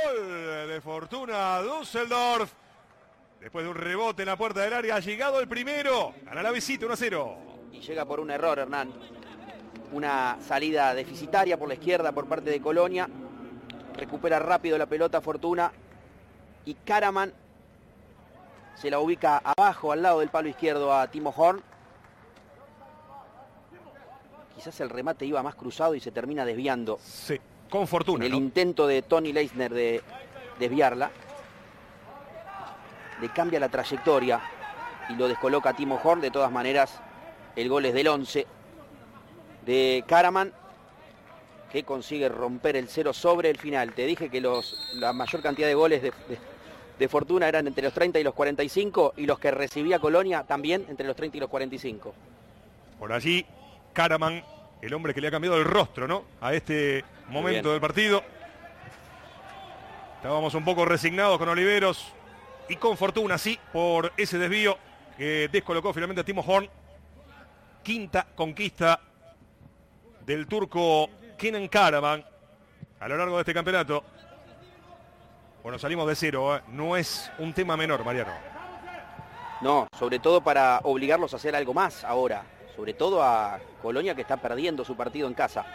Gol de Fortuna Düsseldorf. Después de un rebote en la puerta del área ha llegado el primero. Gana la visita 1 a 0. Y llega por un error, Hernán. Una salida deficitaria por la izquierda por parte de Colonia. Recupera rápido la pelota Fortuna. Y Karaman se la ubica abajo, al lado del palo izquierdo a Timo Horn. Quizás el remate iba más cruzado y se termina desviando. Sí, con En Fortuna. el ¿no? intento de Tony Leisner de desviarla. Le cambia la trayectoria y lo descoloca a Timo Horn. De todas maneras, el gol es del 11 de Karaman, que consigue romper el cero sobre el final. Te dije que los, la mayor cantidad de goles de, de- de Fortuna eran entre los 30 y los 45 y los que recibía Colonia también entre los 30 y los 45. Por allí, Karaman, el hombre que le ha cambiado el rostro, ¿no? A este momento del partido. Estábamos un poco resignados con Oliveros y con Fortuna, sí, por ese desvío que descolocó finalmente a Timo Horn. Quinta conquista del turco Kenan Karaman a lo largo de este campeonato. Bueno, salimos de cero, ¿eh? no es un tema menor, Mariano. No, sobre todo para obligarlos a hacer algo más ahora. Sobre todo a Colonia que está perdiendo su partido en casa.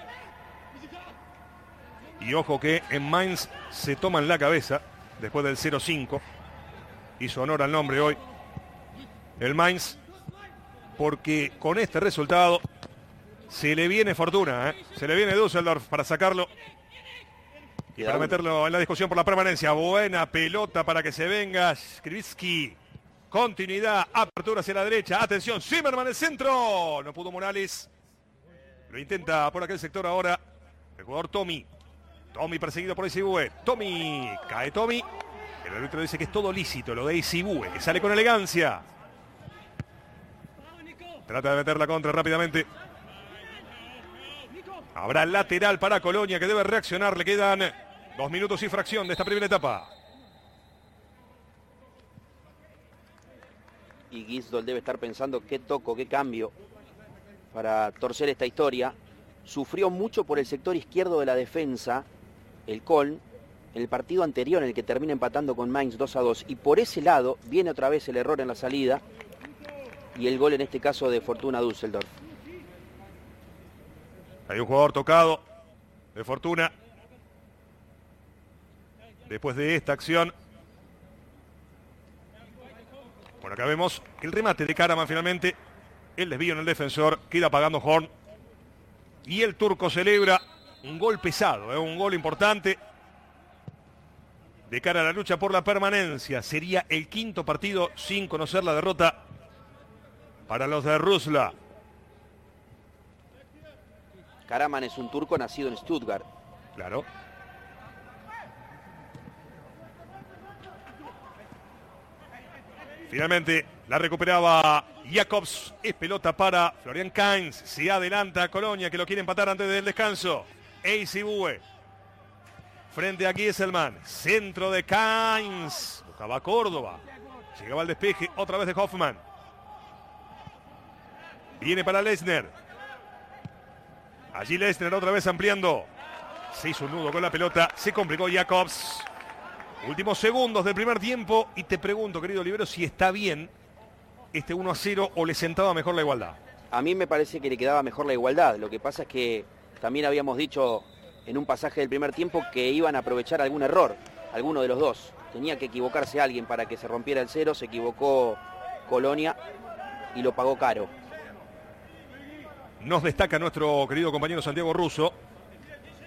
Y ojo que en Mainz se toman la cabeza después del 0-5. Hizo honor al nombre hoy. El Mainz. Porque con este resultado se le viene fortuna. ¿eh? Se le viene Düsseldorf para sacarlo. Y para meterlo en la discusión por la permanencia. Buena pelota para que se venga. Skrivitsky. Continuidad. Apertura hacia la derecha. Atención. Zimmerman el centro. No pudo Morales. Lo intenta por aquel sector ahora. El jugador Tommy. Tommy perseguido por Isibue. Tommy. Cae Tommy. El árbitro dice que es todo lícito lo de Isibue. Que sale con elegancia. Trata de meter la contra rápidamente. Habrá lateral para Colonia que debe reaccionar. Le quedan dos minutos y fracción de esta primera etapa. Y Gisdol debe estar pensando qué toco, qué cambio para torcer esta historia. Sufrió mucho por el sector izquierdo de la defensa, el Coln, en el partido anterior en el que termina empatando con Mainz 2 a 2. Y por ese lado viene otra vez el error en la salida y el gol en este caso de Fortuna Düsseldorf. Hay un jugador tocado de Fortuna. Después de esta acción. Bueno, acá vemos el remate de Karaman finalmente. El desvío en el defensor. Queda pagando Horn. Y el turco celebra un gol pesado, ¿eh? un gol importante. De cara a la lucha por la permanencia. Sería el quinto partido sin conocer la derrota para los de Rusla. Karaman es un turco nacido en Stuttgart. Claro. Finalmente la recuperaba Jacobs. Es pelota para Florian Kainz. Se adelanta Colonia que lo quiere empatar antes del descanso. Eisibue. Frente a Gieselman. Centro de Kainz. Buscaba Córdoba. Llegaba el despeje otra vez de Hoffman. Viene para Lesner. Allí Lesner otra vez ampliando. Se hizo un nudo con la pelota. Se complicó Jacobs. Últimos segundos del primer tiempo. Y te pregunto, querido Libero, si está bien este 1 a 0 o le sentaba mejor la igualdad. A mí me parece que le quedaba mejor la igualdad. Lo que pasa es que también habíamos dicho en un pasaje del primer tiempo que iban a aprovechar algún error, alguno de los dos. Tenía que equivocarse alguien para que se rompiera el cero. Se equivocó Colonia y lo pagó caro. Nos destaca nuestro querido compañero Santiago Russo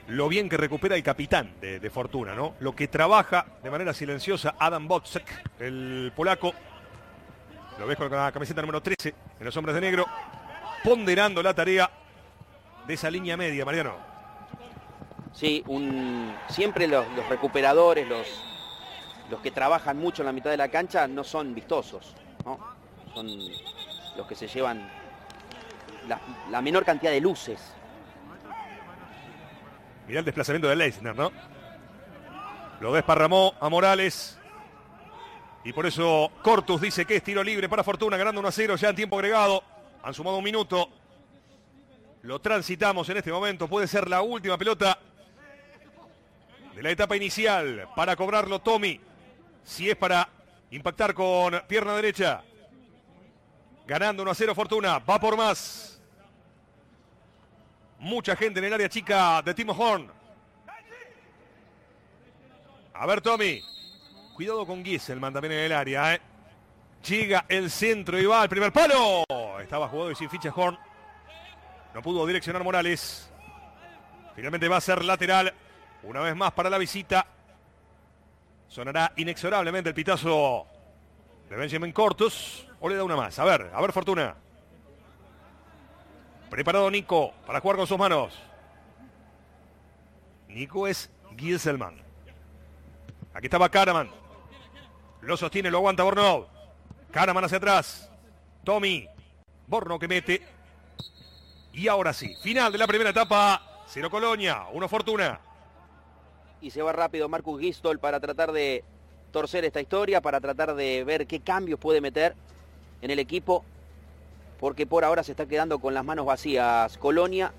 lo bien que recupera el capitán de, Fortuna, ¿no? Lo que trabaja de manera silenciosa Adam Botzek, el polaco. Lo ves con la camiseta número 13 en los hombres de negro, ponderando la tarea de esa línea media, Mariano. Sí, siempre los, los recuperadores, los, los que trabajan mucho en la mitad de la cancha no son vistosos, ¿no? Son los que se llevan la, menor cantidad de luces. Mirá el desplazamiento de Leisner, ¿no? Lo desparramó a Morales. Y por eso Cortus dice que es tiro libre para Fortuna, ganando 1 a 0 ya en tiempo agregado. Han sumado un minuto. Lo transitamos en este momento. Puede ser la última pelota de la etapa inicial para cobrarlo Tommy. Si es para impactar con pierna derecha. Ganando 1 a 0 Fortuna. Va por más. Mucha gente en el área chica de Timo Horn. A ver, Tommy. Cuidado con Gieselman también en el área. ¿eh? Llega el centro y va al primer palo. Estaba jugado y sin ficha Horn. No pudo direccionar Morales. Finalmente va a ser lateral. Una vez más para la visita. Sonará inexorablemente el pitazo de Benjamin Cortus. O le da una más. A ver, a ver, Fortuna. Preparado Nico para jugar con sus manos. Nico es Gieselman. Aquí estaba Karaman. Lo sostiene, lo aguanta Borno. Karaman hacia atrás. Tommy. Borno que mete. Y ahora sí, final de la primera etapa. Cero Colonia, uno Fortuna. Y se va rápido Marcus Gistol para tratar de torcer esta historia, para tratar de ver qué cambios puede meter en el equipo porque por ahora se está quedando con las manos vacías. Colonia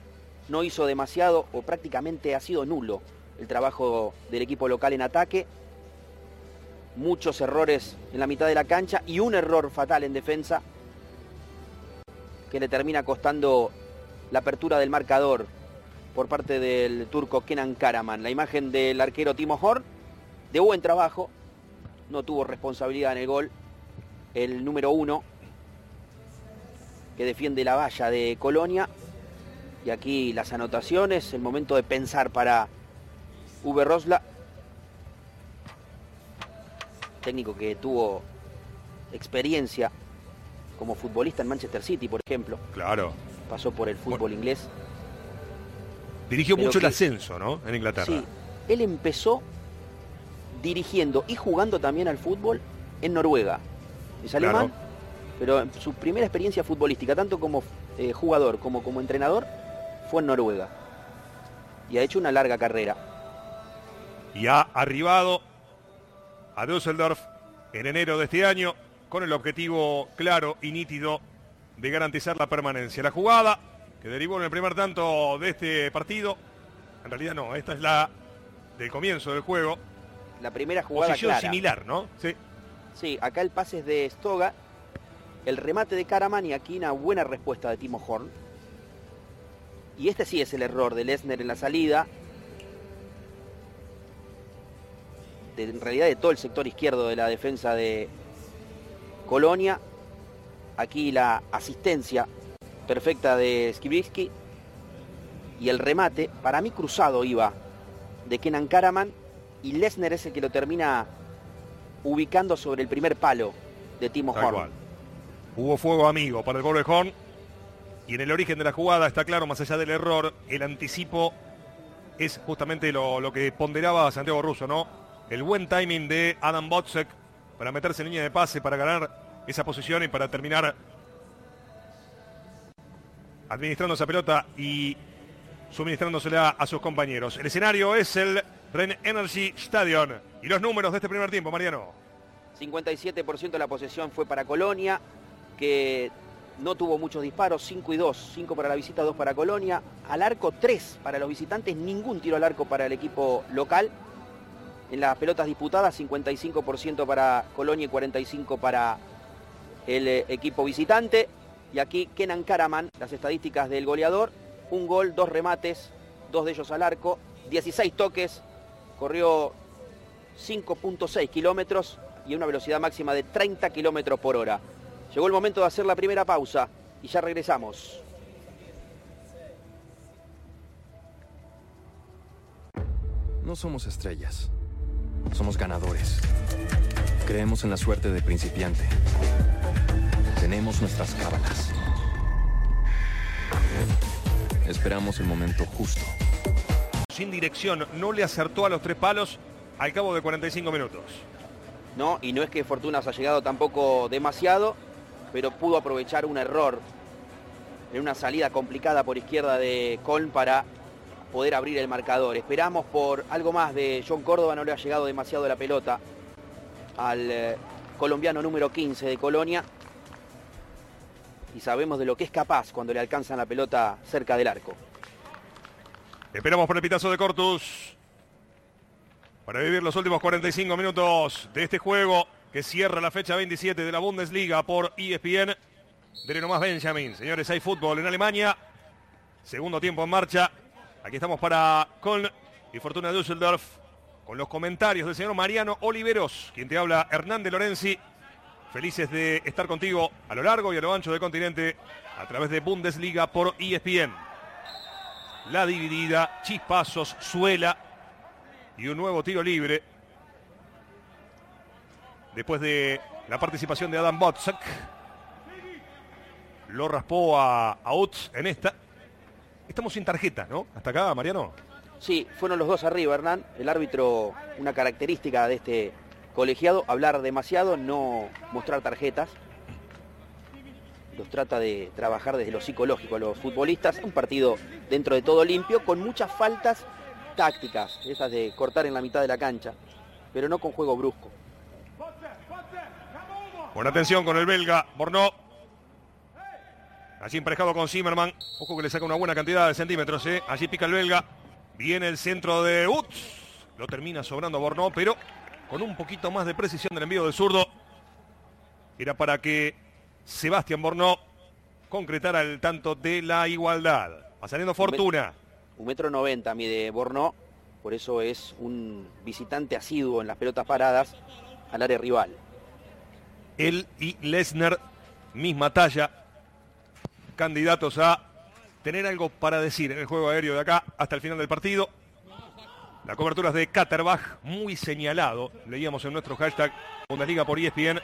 no hizo demasiado o prácticamente ha sido nulo el trabajo del equipo local en ataque muchos errores en la mitad de la cancha y un error fatal en defensa que le termina costando la apertura del marcador por parte del turco Kenan Karaman. La imagen del arquero Timo Horn, de buen trabajo, no tuvo responsabilidad en el gol. El número uno, que defiende la valla de Colonia. Y aquí las anotaciones, el momento de pensar para Uwe Rosla. Técnico que tuvo experiencia como futbolista en Manchester City, por ejemplo. Claro. Pasó por el fútbol inglés. Dirigió mucho el ascenso, ¿no? En Inglaterra. Sí, él empezó dirigiendo y jugando también al fútbol en Noruega. Es alemán, pero su primera experiencia futbolística, tanto como eh, jugador como como entrenador, fue en Noruega. Y ha hecho una larga carrera. Y ha arribado a Düsseldorf en enero de este año con el objetivo claro y nítido de garantizar la permanencia. La jugada que derivó en el primer tanto de este partido, en realidad no, esta es la del comienzo del juego, la primera jugada Posición similar, ¿no? Sí. Sí, acá el pase es de Stoga, el remate de Karaman y aquí una buena respuesta de Timo Horn. Y este sí es el error de Lesner en la salida. en realidad de todo el sector izquierdo de la defensa de Colonia. Aquí la asistencia perfecta de Skibrisky. Y el remate, para mí cruzado iba, de Kenan Karaman y Lesner es el que lo termina ubicando sobre el primer palo de Timo Horn. Hubo fuego amigo para el Horn y en el origen de la jugada está claro, más allá del error, el anticipo es justamente lo, que ponderaba Santiago Russo, ¿no? El buen timing de Adam Botzek para meterse en línea de pase, para ganar esa posición y para terminar administrando esa pelota y suministrándosela a sus compañeros. El escenario es el Ren Energy Stadium. Y los números de este primer tiempo, Mariano. 57% de la posesión fue para Colonia, que no tuvo muchos disparos, 5 y 2, 5 para la visita, 2 para Colonia. Al arco 3 para los visitantes, ningún tiro al arco para el equipo local. En las pelotas disputadas, 55% para Colonia y 45% para el eh, equipo visitante. Y aquí Kenan Karaman, las estadísticas del goleador, un gol, dos remates, dos de ellos al arco, 16 toques, corrió 5.6 kilómetros y una velocidad máxima de 30 kilómetros por hora. Llegó el momento de hacer la primera pausa y ya regresamos. No somos estrellas, somos ganadores. Creemos en la suerte de principiante. Tenemos nuestras cábalas. Esperamos el momento justo sin dirección, no le acertó a los tres palos al cabo de 45 minutos. No, y no es que Fortuna se ha llegado tampoco demasiado, pero pudo aprovechar un error en una salida complicada por izquierda de Colm para poder abrir el marcador. Esperamos por algo más de John Córdoba, no le ha llegado demasiado la pelota al eh, colombiano número 15 de Colonia. Y sabemos de lo que es capaz cuando le alcanzan la pelota cerca del arco. Esperamos por el pitazo de Cortus. Para vivir los últimos 45 minutos de este juego que cierra la fecha 27 de la Bundesliga por ESPN. De más Benjamin. Señores, hay fútbol en Alemania. Segundo tiempo en marcha. Aquí estamos para Köln y Fortuna Düsseldorf con los comentarios del señor Mariano Oliveros, quien te habla Hernández Lorenzi. Felices de estar contigo a lo largo y a lo ancho del continente a través de Bundesliga por ESPN la dividida, chispazos, suela y un nuevo tiro libre. Después de la participación de Adam Botzak. Lo raspó a, a en esta. Estamos sin tarjeta, ¿no? Hasta acá, Mariano. Sí, fueron los dos arriba, Hernán. El árbitro, una característica de este colegiado, hablar demasiado, no mostrar tarjetas los trata de trabajar desde lo psicológico a los futbolistas. Un partido dentro de todo limpio, con muchas faltas tácticas, esas de cortar en la mitad de la cancha, pero no con juego brusco. Buena atención con el belga, Bornó. Allí emparejado con Zimmerman. Ojo que le saca una buena cantidad de centímetros. ¿eh? Allí pica el belga. Viene el centro de Utz. Lo termina sobrando Bornó, pero con un poquito más de precisión del envío del zurdo. Era para que Sebastián Bornó concretara el tanto de la igualdad. Va saliendo Fortuna. Un metro noventa mide Bornó, por eso es un visitante asiduo en las pelotas paradas al área rival. Él y Lesnar, misma talla, candidatos a tener algo para decir en el juego aéreo de acá hasta el final del partido. La cobertura es de Katterbach, muy señalado. Leíamos en nuestro hashtag Bundesliga por ESPN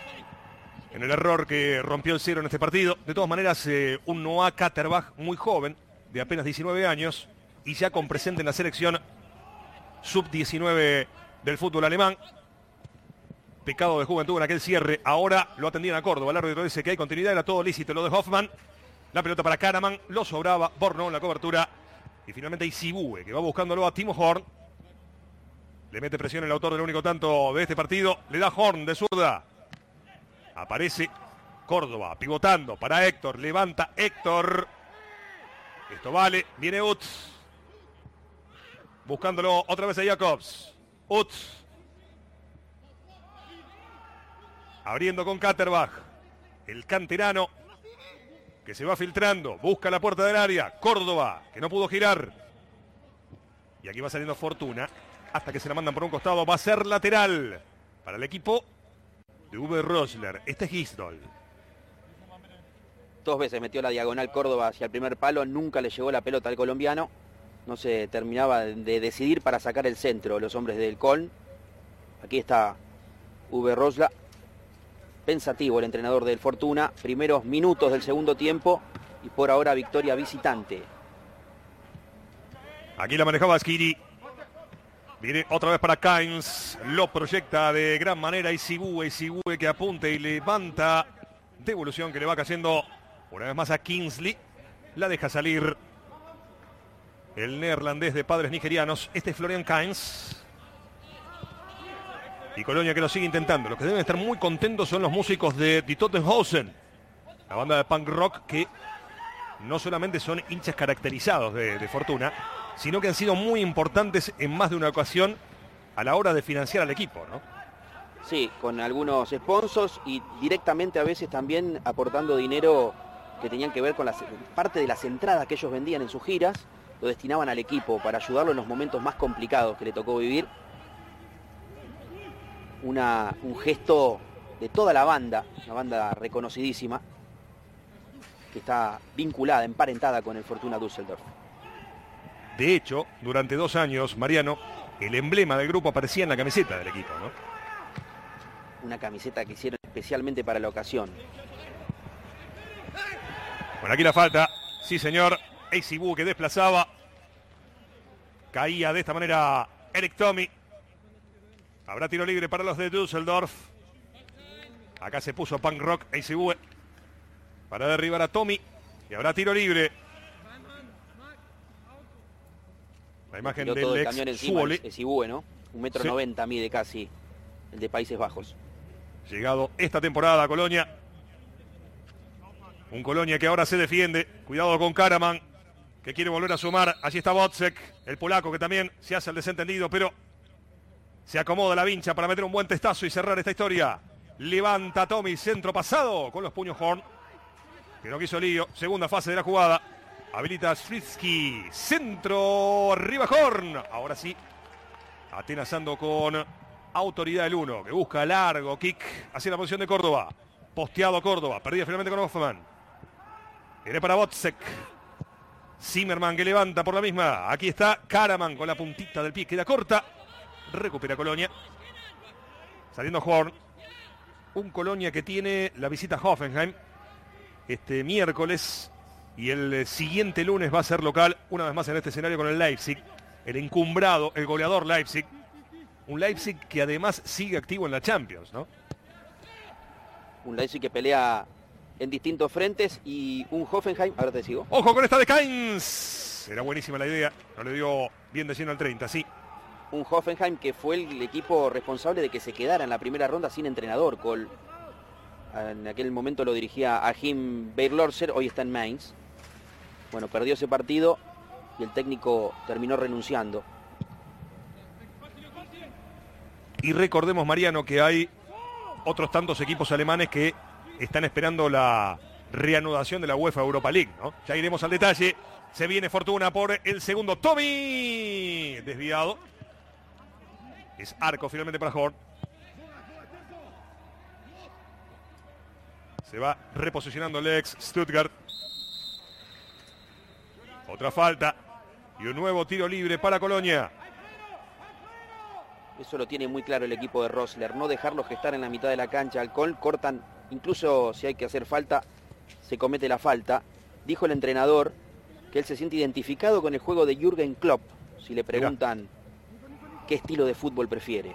en el error que rompió el cero en este partido. De todas maneras, eh, un Noah Katterbach muy joven, de apenas 19 años, y ya con presente en la selección sub-19 del fútbol alemán. Pecado de juventud en aquel cierre. Ahora lo atendían a Córdoba. El árbitro dice que hay continuidad. Era todo lícito lo de Hoffman. La pelota para Karaman. Lo sobraba. Borno en la cobertura. Y finalmente Isibue, que va buscándolo a Timo Horn. Le mete presión el autor del único tanto de este partido. Le da Horn de zurda. Aparece Córdoba pivotando para Héctor. Levanta Héctor. Esto vale. Viene Utz. Buscándolo otra vez a Jacobs. Utz. Abriendo con Katterbach. El canterano que se va filtrando. Busca la puerta del área. Córdoba, que no pudo girar. Y aquí va saliendo Fortuna. Hasta que se la mandan por un costado. Va a ser lateral para el equipo de Uwe Rosler. Este es Gisdol. Dos veces metió la diagonal Córdoba hacia el primer palo. Nunca le llegó la pelota al colombiano. No se terminaba de decidir para sacar el centro los hombres del Coln. Aquí está Uwe Rosler pensativo el entrenador del Fortuna. Primeros minutos del segundo tiempo y por ahora victoria visitante. Aquí la manejaba Skiri. Viene otra vez para Kainz. Lo proyecta de gran manera y Isibue que apunte y levanta. Devolución que le va cayendo una vez más a Kingsley. La deja salir el neerlandés de padres nigerianos. Este es Florian Kainz. Y Colonia que lo sigue intentando. Los que deben estar muy contentos son los músicos de Die Tottenhausen, la banda de punk rock que no solamente son hinchas caracterizados de, Fortuna, sino que han sido muy importantes en más de una ocasión a la hora de financiar al equipo, ¿no? Sí, con algunos sponsors y directamente a veces también aportando dinero que tenían que ver con la parte de las entradas que ellos vendían en sus giras, lo destinaban al equipo para ayudarlo en los momentos más complicados que le tocó vivir una, un gesto de toda la banda, una banda reconocidísima, que está vinculada, emparentada con el Fortuna Düsseldorf. De hecho, durante dos años, Mariano, el emblema del grupo aparecía en la camiseta del equipo, ¿no? Una camiseta que hicieron especialmente para la ocasión. Bueno, aquí la falta. Sí, señor. Eisibu que desplazaba. Caía de esta manera Eric Tommy. Habrá tiro libre para los de Düsseldorf. Acá se puso punk rock Eisibue para derribar a Tommy. Y habrá tiro libre. La imagen del ex camión encima. Eisibue, ¿no? Un metro Sí. noventa mide casi el de Países Bajos. Llegado esta temporada a Colonia. Un Colonia que ahora se defiende. Cuidado con Karaman, que quiere volver a sumar. Allí está Botzek, el polaco que también se hace el desentendido, pero se acomoda la vincha para meter un buen testazo y cerrar esta historia. Levanta Tommy, centro pasado con los puños Horn, que no quiso lío. Segunda fase de la jugada. Habilita Stritsky, centro, arriba Horn. Ahora sí, atenazando con autoridad el 1, que busca largo kick hacia la posición de Córdoba. Posteado Córdoba, perdida finalmente con Hoffman. Viene para Botzek. Zimmerman que levanta por la misma. Aquí está Karaman con la puntita del pie, queda corta. Recupera Colonia. Saliendo Horn. Un Colonia que tiene la visita a Hoffenheim este miércoles. Y el eh, siguiente lunes va a ser local, una vez más en este escenario con el Leipzig. El encumbrado, el goleador Leipzig. Un Leipzig que además sigue activo en la Champions, ¿no? Un Leipzig que pelea en distintos frentes y un Hoffenheim, ahora te sigo, Ojo con esta de Kainz. Era buenísima la idea. No le dio bien de lleno al 30, sí. Un Hoffenheim que fue el equipo responsable de que se quedara en la primera ronda sin entrenador. En aquel momento lo dirigía a Jim Beirlorser, hoy está en Mainz. Bueno, perdió ese partido y el técnico terminó renunciando. Y recordemos, Mariano, que hay otros tantos equipos alemanes que están esperando la reanudación de la UEFA Europa League, ¿no? Ya iremos al detalle. Se viene Fortuna por el segundo. Tommy. Desviado. Es arco finalmente para Horn. Se va reposicionando el ex Stuttgart. Otra falta. Y un nuevo tiro libre para Colonia. Eso lo tiene muy claro el equipo de Rosler. No dejarlos gestar en la mitad de la cancha. Al col cortan, incluso si hay que hacer falta, se comete la falta. Dijo el entrenador que él se siente identificado con el juego de Jürgen Klopp. Si le preguntan qué estilo de fútbol prefiere.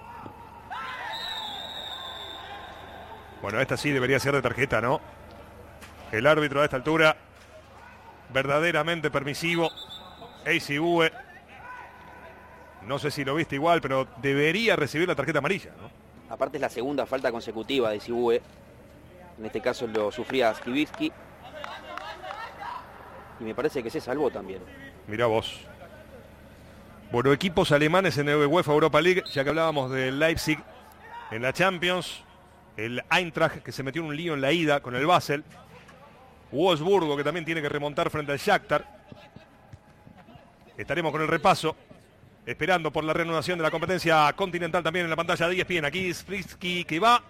Bueno, esta sí debería ser de tarjeta, ¿no? El árbitro a esta altura, verdaderamente permisivo. ACV, no sé si lo viste igual, pero debería recibir la tarjeta amarilla, ¿no? Aparte es la segunda falta consecutiva de Sibue. En este caso lo sufría Skibitsky. Y me parece que se salvó también. Mira vos. Bueno, equipos alemanes en el UEFA Europa League, ya que hablábamos del Leipzig en la Champions, el Eintracht que se metió en un lío en la ida con el Basel, Wolfsburgo que también tiene que remontar frente al Shakhtar. Estaremos con el repaso, esperando por la reanudación de la competencia continental también en la pantalla de ESPN. Aquí Sprisky que va,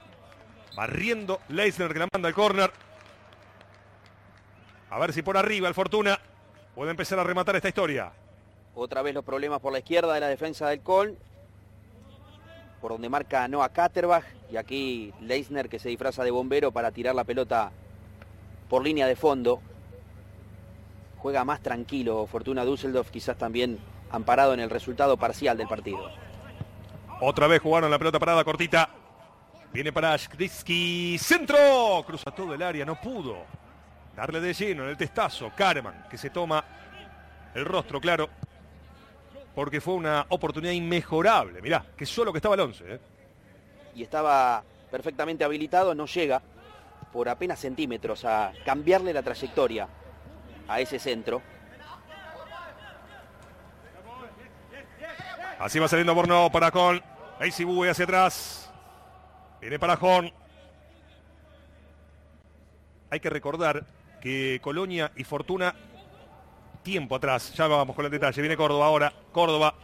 barriendo Leisner que la manda al córner. A ver si por arriba el Fortuna puede empezar a rematar esta historia. Otra vez los problemas por la izquierda de la defensa del Col. Por donde marca Noah Katterbach. Y aquí Leisner que se disfraza de bombero para tirar la pelota por línea de fondo. Juega más tranquilo Fortuna Düsseldorf, quizás también amparado en el resultado parcial del partido. Otra vez jugaron la pelota parada cortita. Viene para Shkrisky. Centro. Cruza todo el área. No pudo darle de lleno en el testazo. Kahneman que se toma el rostro, claro porque fue una oportunidad inmejorable. Mirá, que solo que estaba el 11. ¿eh? Y estaba perfectamente habilitado, no llega por apenas centímetros a cambiarle la trayectoria a ese centro. Así va saliendo Borno para Con. Bue hacia atrás. Viene para Horn. Hay que recordar que Colonia y Fortuna tiempo atrás. Ya vamos con el detalle. Viene Córdoba ahora. Córdoba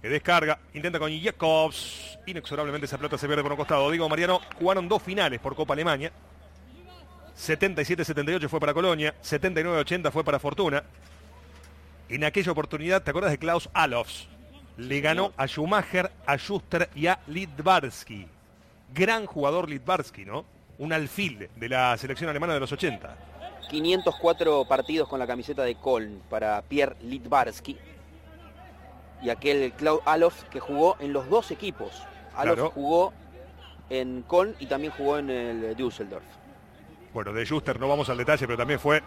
que descarga. Intenta con Jacobs. Inexorablemente esa pelota se pierde por un costado. Digo, Mariano, jugaron dos finales por Copa Alemania. 77-78 fue para Colonia. 79-80 fue para Fortuna. En aquella oportunidad, ¿te acuerdas de Klaus Alofs? Le ganó a Schumacher, a Schuster y a Lidbarski. Gran jugador Lidbarski, ¿no? Un alfil de la selección alemana de los 80. 504 partidos con la camiseta de Koln para Pierre Litvarsky y aquel Klaus Alof que jugó en los dos equipos. Alof jugó en Koln y también jugó en el Düsseldorf. Bueno, de Schuster no vamos al detalle, pero también fue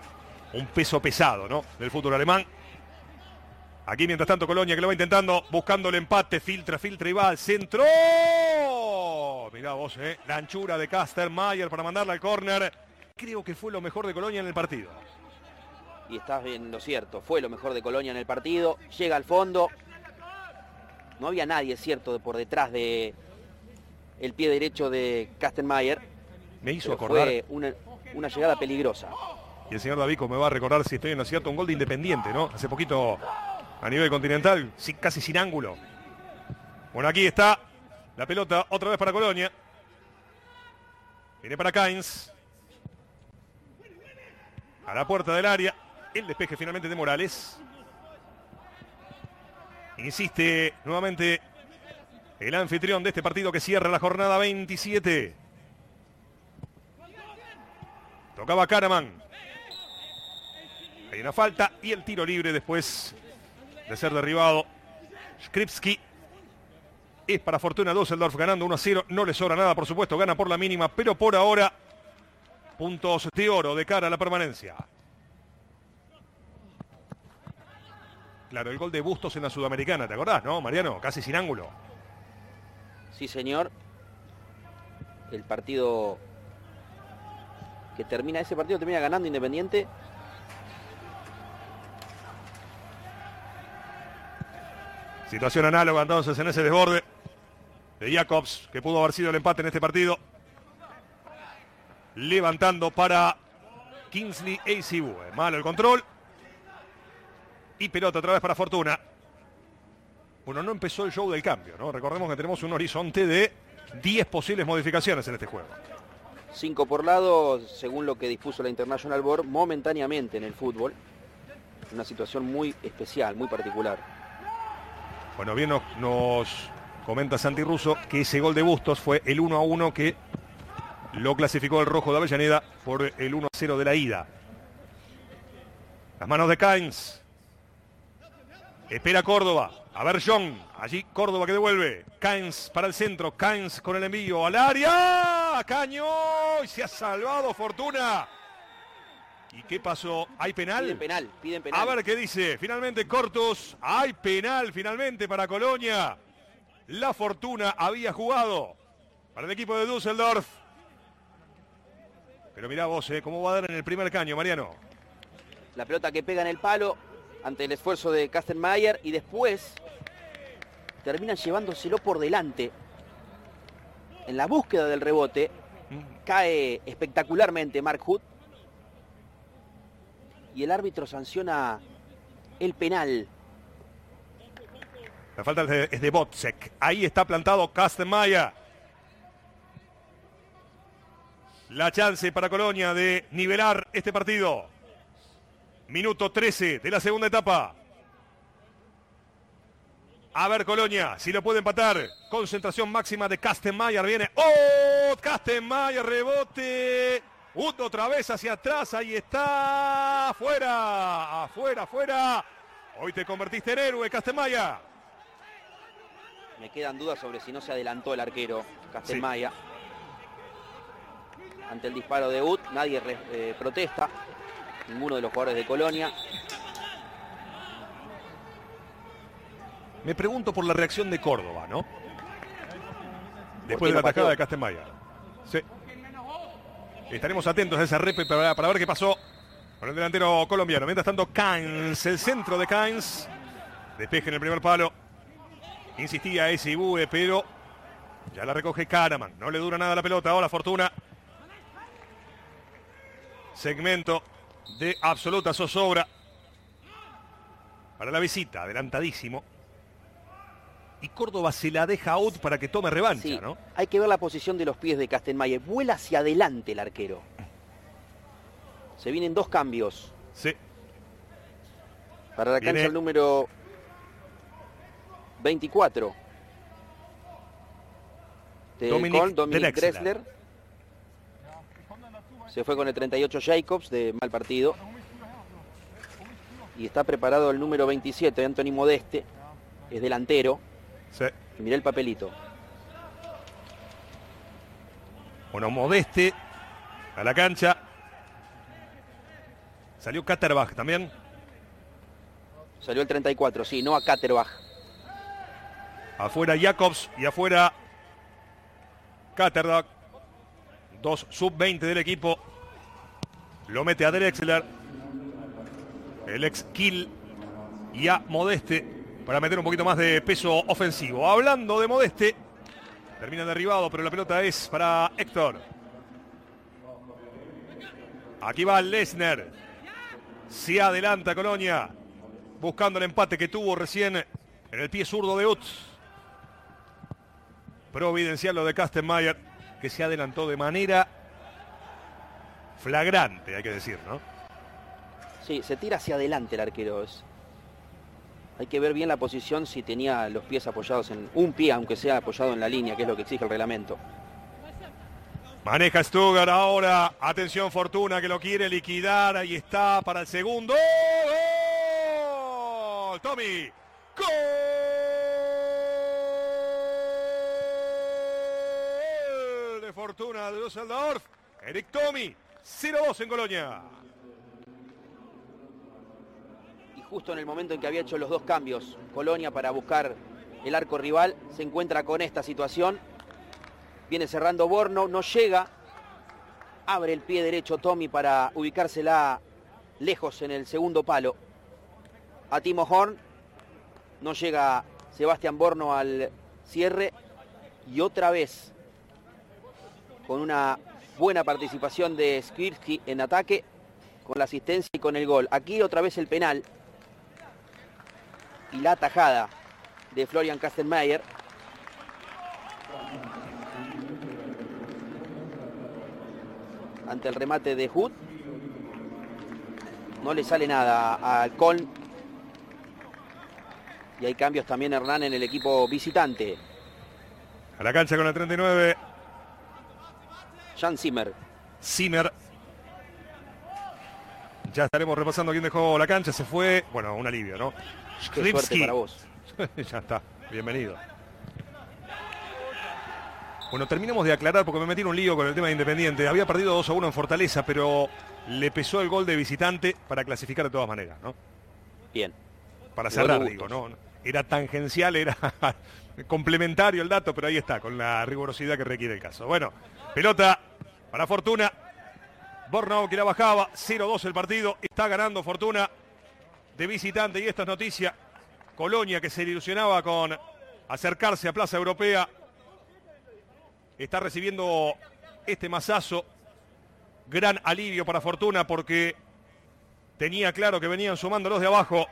un peso pesado, ¿no? Del fútbol alemán. Aquí mientras tanto Colonia que lo va intentando, buscando el empate, filtra, filtra y va al centro. Mirá vos, ¿eh? La anchura de Mayer para mandarla al córner creo que fue lo mejor de Colonia en el partido. Y estás bien lo cierto, fue lo mejor de Colonia en el partido, llega al fondo. No había nadie, cierto, por detrás de el pie derecho de Kastenmeier. Me hizo acordar. Fue una, una, llegada peligrosa. Y el señor Davico me va a recordar, si estoy en lo cierto, un gol de Independiente, ¿no? Hace poquito a nivel continental, casi sin ángulo. Bueno, aquí está la pelota otra vez para Colonia. Viene para Kainz a la puerta del área. El despeje finalmente de Morales. Insiste nuevamente el anfitrión de este partido que cierra la jornada 27. Tocaba Karaman. Hay una falta y el tiro libre después de ser derribado. Skripski es para Fortuna Düsseldorf ganando 1 a 0. No le sobra nada, por supuesto, gana por la mínima, pero por ahora puntos de oro de cara a la permanencia. Claro, el gol de Bustos en la Sudamericana, ¿te acordás, no, Mariano? Casi sin ángulo. Sí, señor. El partido que termina, ese partido termina ganando Independiente. Situación análoga entonces en ese desborde de Jacobs, que pudo haber sido el empate en este partido. Levantando para Kingsley ACU. Malo el control. Y pelota otra vez para Fortuna. Bueno, no empezó el show del cambio, ¿no? Recordemos que tenemos un horizonte de 10 posibles modificaciones en este juego. Cinco por lado, según lo que dispuso la International Board, momentáneamente en el fútbol. Una situación muy especial, muy particular. Bueno, bien nos, nos comenta Santi Russo que ese gol de Bustos fue el 1 a 1 que lo clasificó el rojo de Avellaneda por el 1 a 0 de la ida. Las manos de Cains. Espera Córdoba. A ver John. Allí Córdoba que devuelve. Cains para el centro. Cains con el envío al área. Caño. Y se ha salvado Fortuna. ¿Y qué pasó? ¿Hay penal? Piden penal, piden penal. A ver qué dice. Finalmente Cortus. Hay penal finalmente para Colonia. La Fortuna había jugado para el equipo de Düsseldorf. Pero mirá vos, eh, cómo va a dar en el primer caño, Mariano. La pelota que pega en el palo ante el esfuerzo de Kastenmeier y después terminan llevándoselo por delante. En la búsqueda del rebote cae espectacularmente Mark Hood y el árbitro sanciona el penal. La falta es de, es de. Ahí está plantado Kastenmeier. La chance para Colonia de nivelar este partido. Minuto 13 de la segunda etapa. A ver Colonia, si lo puede empatar. Concentración máxima de Kastenmeier. Viene. ¡Oh! Kastenmeier, rebote. Ut otra vez hacia atrás. Ahí está. Afuera. Afuera, afuera. Hoy te convertiste en héroe, Kastenmeier. Me quedan dudas sobre si no se adelantó el arquero Castelmaya. Ante el disparo de Ut, nadie eh, protesta. Ninguno de los jugadores de Colonia. Me pregunto por la reacción de Córdoba, ¿no? Después de la atacada de. Sí. Estaremos atentos a ese repe para, para ver qué pasó con el delantero colombiano. Mientras tanto, Cains, el centro de Cains. Despeje en el primer palo. Insistía ese Ibue, pero ya la recoge Kahneman. No le dura nada la pelota. Ahora Fortuna. Segmento de absoluta zozobra. Para la visita, adelantadísimo. Y Córdoba se la deja out para que tome revancha, Sí, ¿no? hay que ver la posición de los pies de Castelmayer. Vuela hacia adelante el arquero. Se vienen dos cambios. Sí. Para la Viene- cancha el número 24. De Dominic Drexler. Se fue con el 38 Jacobs de mal partido. Y está preparado el número 27, Anthony Modeste. Es delantero. sí. Y mirá el papelito. Bueno, Modeste a la cancha. Salió Katterbach también. Salió el 34, sí, no a Katterbach. Afuera Jacobs y afuera Katterbach. Dos sub-20 del equipo. Lo mete a Drexler. El ex Kill. Y a Modeste para meter un poquito más de peso ofensivo. Hablando de Modeste. Termina derribado, pero la pelota es para Héctor. Aquí va Lesner. Se adelanta Colonia. Buscando el empate que tuvo recién en el pie zurdo de Utz. Providencial lo de Kastenmeier, que se adelantó de manera flagrante, hay que decir, ¿no? Sí, se tira hacia adelante el arquero. es- Hay que ver bien la posición si tenía los pies apoyados en un pie, aunque sea apoyado en la línea, que es lo que exige el reglamento. Maneja Stuttgart ahora. Atención Fortuna que lo quiere liquidar. Ahí está para el segundo. ¡Gol! Tommy. ¡Gol! De Fortuna de Düsseldorf. Eric Tommy. 0-2 en Colonia. Y justo en el momento en que había hecho los dos cambios, Colonia para buscar el arco rival, se encuentra con esta situación. Viene cerrando Borno, no llega. Abre el pie derecho Tommy para ubicársela lejos en el segundo palo. A Timo Horn. No llega Sebastián Borno al cierre. Y otra vez, con una buena participación de Skirsky en ataque, con la asistencia y con el gol. Aquí otra vez el penal y la tajada de Florian Kastenmeier. Ante el remate de Hood. No le sale nada al Colm. Y hay cambios también Hernán en el equipo visitante. A la cancha con el 39. Jan Zimmer. Zimmer. Ya estaremos repasando quién dejó la cancha. Se fue. Bueno, un alivio, ¿no? Qué suerte para vos. ya está. Bienvenido. Bueno, terminamos de aclarar porque me metí en un lío con el tema de Independiente. Había perdido 2 a 1 en Fortaleza, pero le pesó el gol de visitante para clasificar de todas maneras, ¿no? Bien. Para cerrar, digo. ¿no? Era tangencial, era complementario el dato, pero ahí está, con la rigurosidad que requiere el caso. Bueno, pelota para Fortuna. Bornau que la bajaba, 0-2 el partido. Está ganando Fortuna de visitante y esta es noticia. Colonia que se ilusionaba con acercarse a Plaza Europea. Está recibiendo este mazazo. Gran alivio para Fortuna porque tenía claro que venían sumando los de abajo.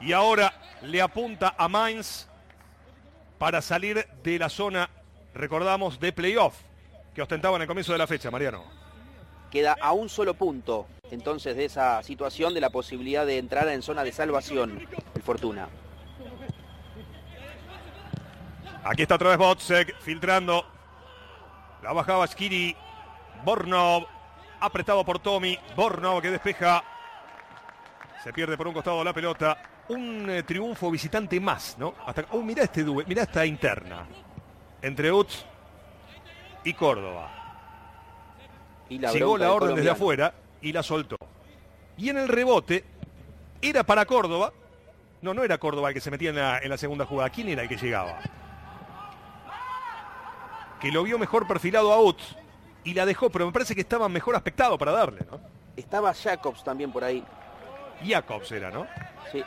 Y ahora le apunta a Mainz para salir de la zona, recordamos, de playoff que ostentaba en el comienzo de la fecha, Mariano. Queda a un solo punto entonces de esa situación de la posibilidad de entrar en zona de salvación el Fortuna. Aquí está otra vez Botzek filtrando. La bajaba Skiri. Bornov. Apretado por Tommy. Bornov que despeja. Se pierde por un costado la pelota. Un eh, triunfo visitante más, ¿no? Hasta, oh, mirá este due- mirá esta interna. Entre Utz y Córdoba. Y la Llegó la orden desde afuera y la soltó. Y en el rebote era para Córdoba. No, no era Córdoba el que se metía en la, en la segunda jugada. ¿Quién era el que llegaba? Que lo vio mejor perfilado a Utz y la dejó, pero me parece que estaba mejor aspectado para darle, ¿no? Estaba Jacobs también por ahí. Jacobs era, ¿no? Sí.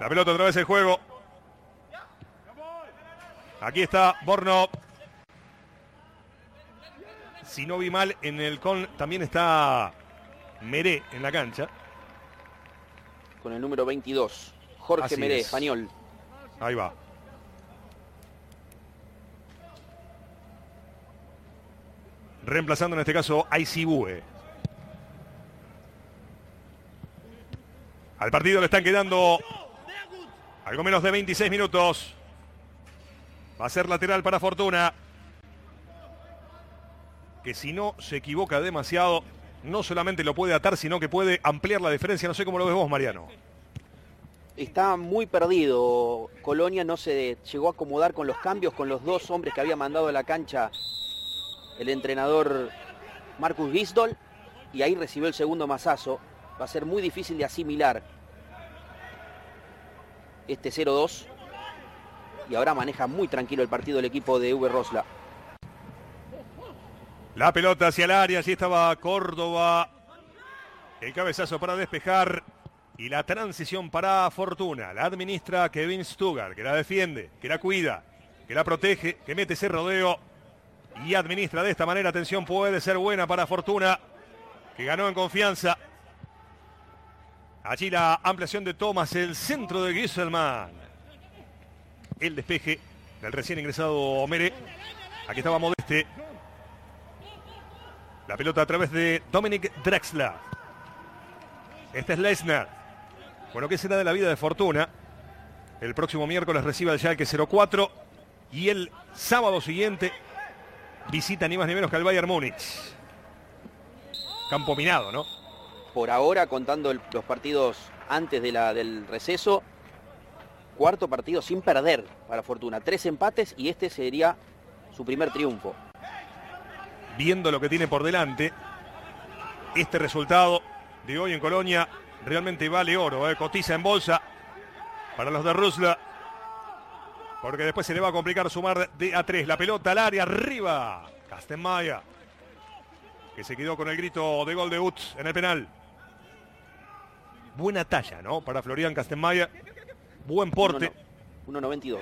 La pelota otra vez el juego. Aquí está Borno. Si no vi mal, en el con también está Meré en la cancha. Con el número 22. Jorge Así Meré, es. español. Ahí va. Reemplazando en este caso a Isibue. Al partido le están quedando algo menos de 26 minutos. Va a ser lateral para Fortuna. Que si no se equivoca demasiado, no solamente lo puede atar, sino que puede ampliar la diferencia. No sé cómo lo ves vos, Mariano. Está muy perdido. Colonia no se llegó a acomodar con los cambios, con los dos hombres que había mandado a la cancha el entrenador Marcus Gisdol. Y ahí recibió el segundo mazazo. Va a ser muy difícil de asimilar este 0-2. Y ahora maneja muy tranquilo el partido el equipo de V. Rosla. La pelota hacia el área, allí estaba Córdoba. El cabezazo para despejar. Y la transición para Fortuna. La administra Kevin Stugar, que la defiende, que la cuida, que la protege, que mete ese rodeo. Y administra de esta manera. Atención, puede ser buena para Fortuna, que ganó en confianza. Allí la ampliación de Thomas, el centro de Gisselman. El despeje del recién ingresado Mere. Aquí estaba Modeste. La pelota a través de Dominic Drexler. Este es Lesnar. Bueno, ¿qué será de la vida de Fortuna? El próximo miércoles recibe al Schalke 04 y el sábado siguiente visita ni más ni menos que al Bayern Múnich. Campo minado, ¿no? Por ahora, contando los partidos antes del receso, cuarto partido sin perder para Fortuna. Tres empates y este sería su primer triunfo. viendo lo que tiene por delante, este resultado de hoy en Colonia realmente vale oro, ¿eh? cotiza en bolsa para los de Rusla, porque después se le va a complicar sumar de a 3 la pelota al área arriba, Castenmaya, que se quedó con el grito de gol de Utz en el penal. Buena talla, ¿no? Para Florian Castenmaya. Buen porte. 1.92.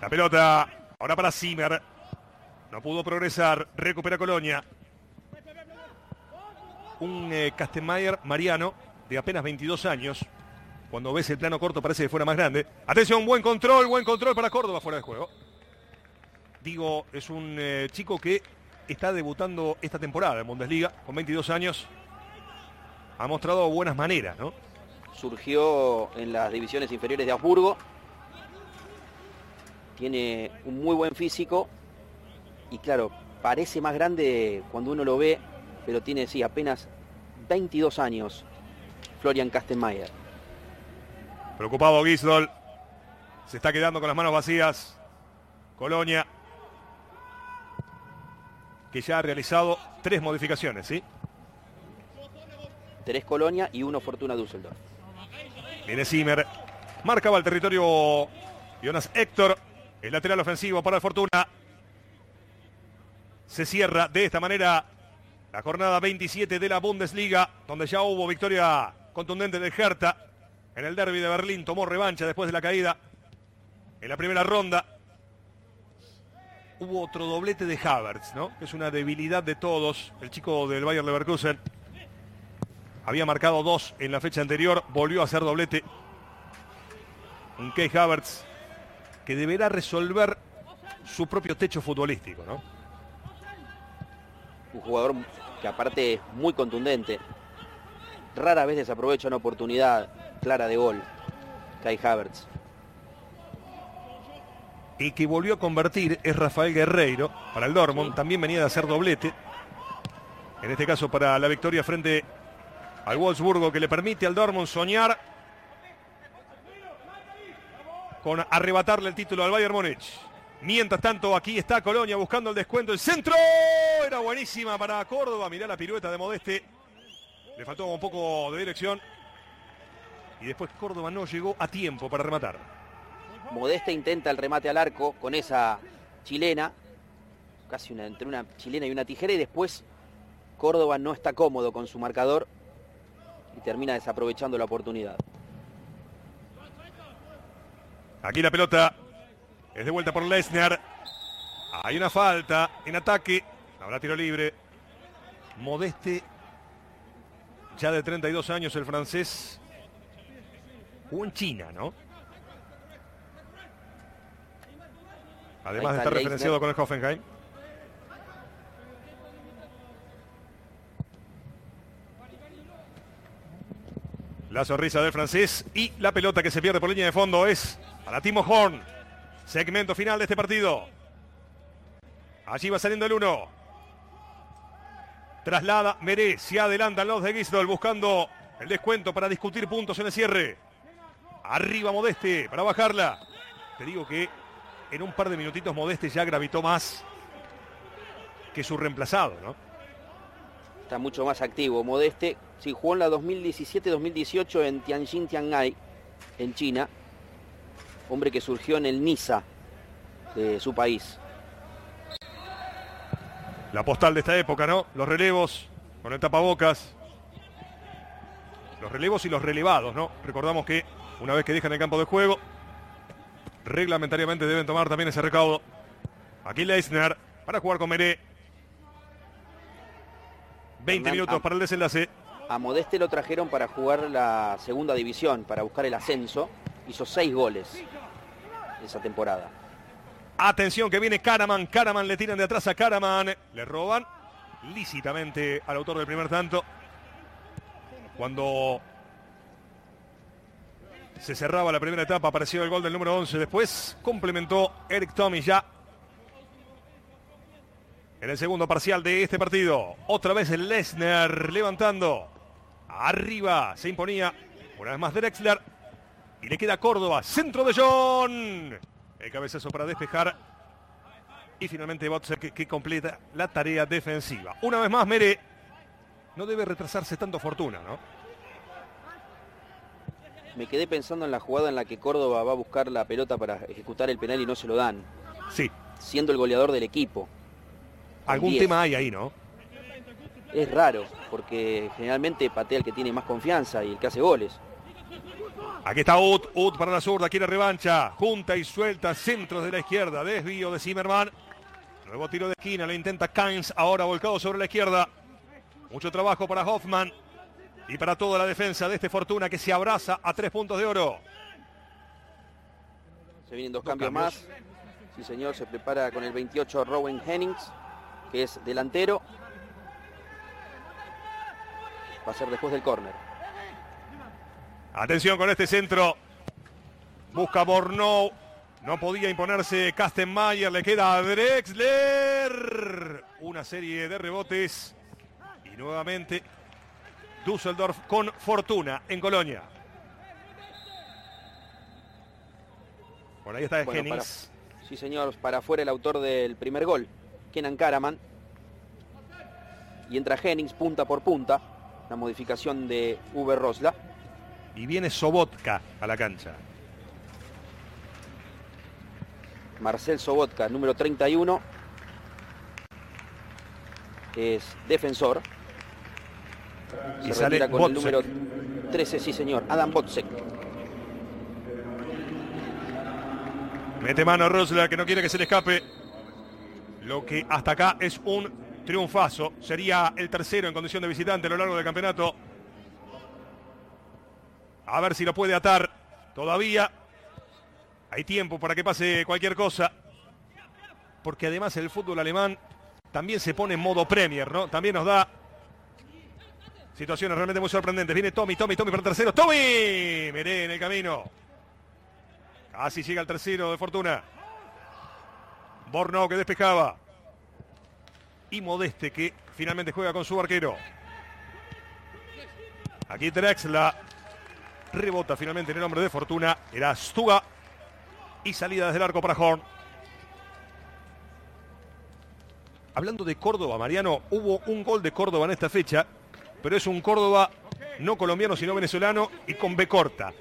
La pelota ahora para Zimmer. No pudo progresar. Recupera Colonia. Un eh, Mariano de apenas 22 años. Cuando ves el plano corto parece que fuera más grande. Atención, buen control, buen control para Córdoba fuera de juego. Digo, es un eh, chico que está debutando esta temporada en Bundesliga con 22 años. Ha mostrado buenas maneras, ¿no? Surgió en las divisiones inferiores de Habsburgo. Tiene un muy buen físico. Y claro, parece más grande cuando uno lo ve, pero tiene, sí, apenas 22 años. Florian Kastenmeier. Preocupado Gisdol. Se está quedando con las manos vacías. Colonia que ya ha realizado tres modificaciones, ¿sí? Tres Colonia y uno Fortuna Düsseldorf. Viene Zimmer. Marcaba el territorio Jonas Héctor. El lateral ofensivo para el Fortuna. Se cierra de esta manera la jornada 27 de la Bundesliga, donde ya hubo victoria contundente de Hertha en el derby de Berlín. Tomó revancha después de la caída en la primera ronda hubo otro doblete de Havertz, ¿no? Es una debilidad de todos. El chico del Bayern Leverkusen había marcado dos en la fecha anterior, volvió a hacer doblete. Un Key Havertz que deberá resolver su propio techo futbolístico, ¿no? Un jugador que aparte es muy contundente. Rara vez desaprovecha una oportunidad clara de gol. Kai Havertz y que volvió a convertir es Rafael Guerreiro para el Dortmund. También venía de hacer doblete. En este caso para la victoria frente al Wolfsburgo que le permite al Dortmund soñar con arrebatarle el título al Bayern Múnich. Mientras tanto, aquí está Colonia buscando el descuento. El centro era buenísima para Córdoba. Mirá la pirueta de Modeste. Le faltó un poco de dirección. Y después Córdoba no llegó a tiempo para rematar. Modesta intenta el remate al arco con esa chilena, casi entre una chilena y una tijera, y después Córdoba no está cómodo con su marcador y termina desaprovechando la oportunidad. Aquí la pelota es de vuelta por Lesnar. Hay una falta en ataque. Habrá tiro libre. Modeste, ya de 32 años el francés. Jugó en China, ¿no? Además de estar referenciado con el Hoffenheim. La sonrisa del francés y la pelota que se pierde por línea de fondo es para Timo Horn. Segmento final de este partido. Allí va saliendo el 1. Traslada Meré. Se adelantan los de Gisdol buscando el descuento para discutir puntos en el cierre. Arriba Modeste para bajarla. Te digo que en un par de minutitos Modeste ya gravitó más que su reemplazado, ¿no? Está mucho más activo. Modeste, sí, jugó en la 2017-2018 en Tianjin Tiangai, en China. Hombre que surgió en el Nisa de su país. La postal de esta época, ¿no? Los relevos con el tapabocas. Los relevos y los relevados, ¿no? Recordamos que una vez que dejan el campo de juego, reglamentariamente deben tomar también ese recaudo. Aquí Leisner para jugar con Meré. 20 minutos para el desenlace. A Modeste lo trajeron para jugar la segunda división, para buscar el ascenso. Hizo seis goles esa temporada. Atención que viene Karaman. Karaman le tiran de atrás a Karaman. Le roban lícitamente al autor del primer tanto. Cuando se cerraba la primera etapa, apareció el gol del número 11. Después complementó Eric Tommy ya en el segundo parcial de este partido. Otra vez el Lesnar levantando. Arriba se imponía una vez más Drexler. Y le queda Córdoba. Centro de John. El cabezazo para despejar. Y finalmente Botzer que, que, completa la tarea defensiva. Una vez más Mere. No debe retrasarse tanto fortuna, ¿no? me quedé pensando en la jugada en la que Córdoba va a buscar la pelota para ejecutar el penal y no se lo dan. Sí. Siendo el goleador del equipo. Algún tema hay ahí, ¿no? es raro, porque generalmente patea el que tiene más confianza y el que hace goles. Aquí está Ut, Ut para la zurda, quiere revancha, junta y suelta, centros de la izquierda, desvío de Zimmerman. Nuevo tiro de esquina, lo intenta Kainz, ahora volcado sobre la izquierda. Mucho trabajo para Hoffman y para toda la defensa de este Fortuna que se abraza a tres puntos de oro. Se vienen dos, cambios, más. Sí, señor, se prepara con el 28 Rowan Hennings, que es delantero. Va a ser después del córner. Atención con este centro. Busca Borno. No podía imponerse Kastenmayer. Le queda a Drexler. Una serie de rebotes. Y nuevamente Düsseldorf con fortuna en Colonia. Por ahí está bueno, Hennings. sí, señor. Para afuera el autor del primer gol. Kenan Karaman. Y entra Hennings punta por punta. La modificación de Uber Rosla. Y viene Sobotka a la cancha. Marcel Sobotka, número 31. Es defensor. y sale con el número 13, sí señor, Adam Botzek. Mete mano Rosla que no quiere que se le escape. Lo que hasta acá es un triunfazo. Sería el tercero en condición de visitante a lo largo del campeonato. A ver si lo puede atar. Todavía hay tiempo para que pase cualquier cosa. Porque además el fútbol alemán también se pone en modo Premier, ¿no? También nos da situaciones realmente muy sorprendentes. Viene Tommy, Tommy, Tommy para el tercero. ¡Tommy! Miré en el camino. Casi llega el tercero de Fortuna. Borno que despejaba. Y Modeste que finalmente juega con su arquero. Aquí Drexla Rebota finalmente en el nombre de Fortuna. Era Stuga. Y salida desde el arco para Horn. Hablando de Córdoba, Mariano, hubo un gol de Córdoba en esta fecha, pero es un Córdoba no colombiano, sino venezolano y con B corta.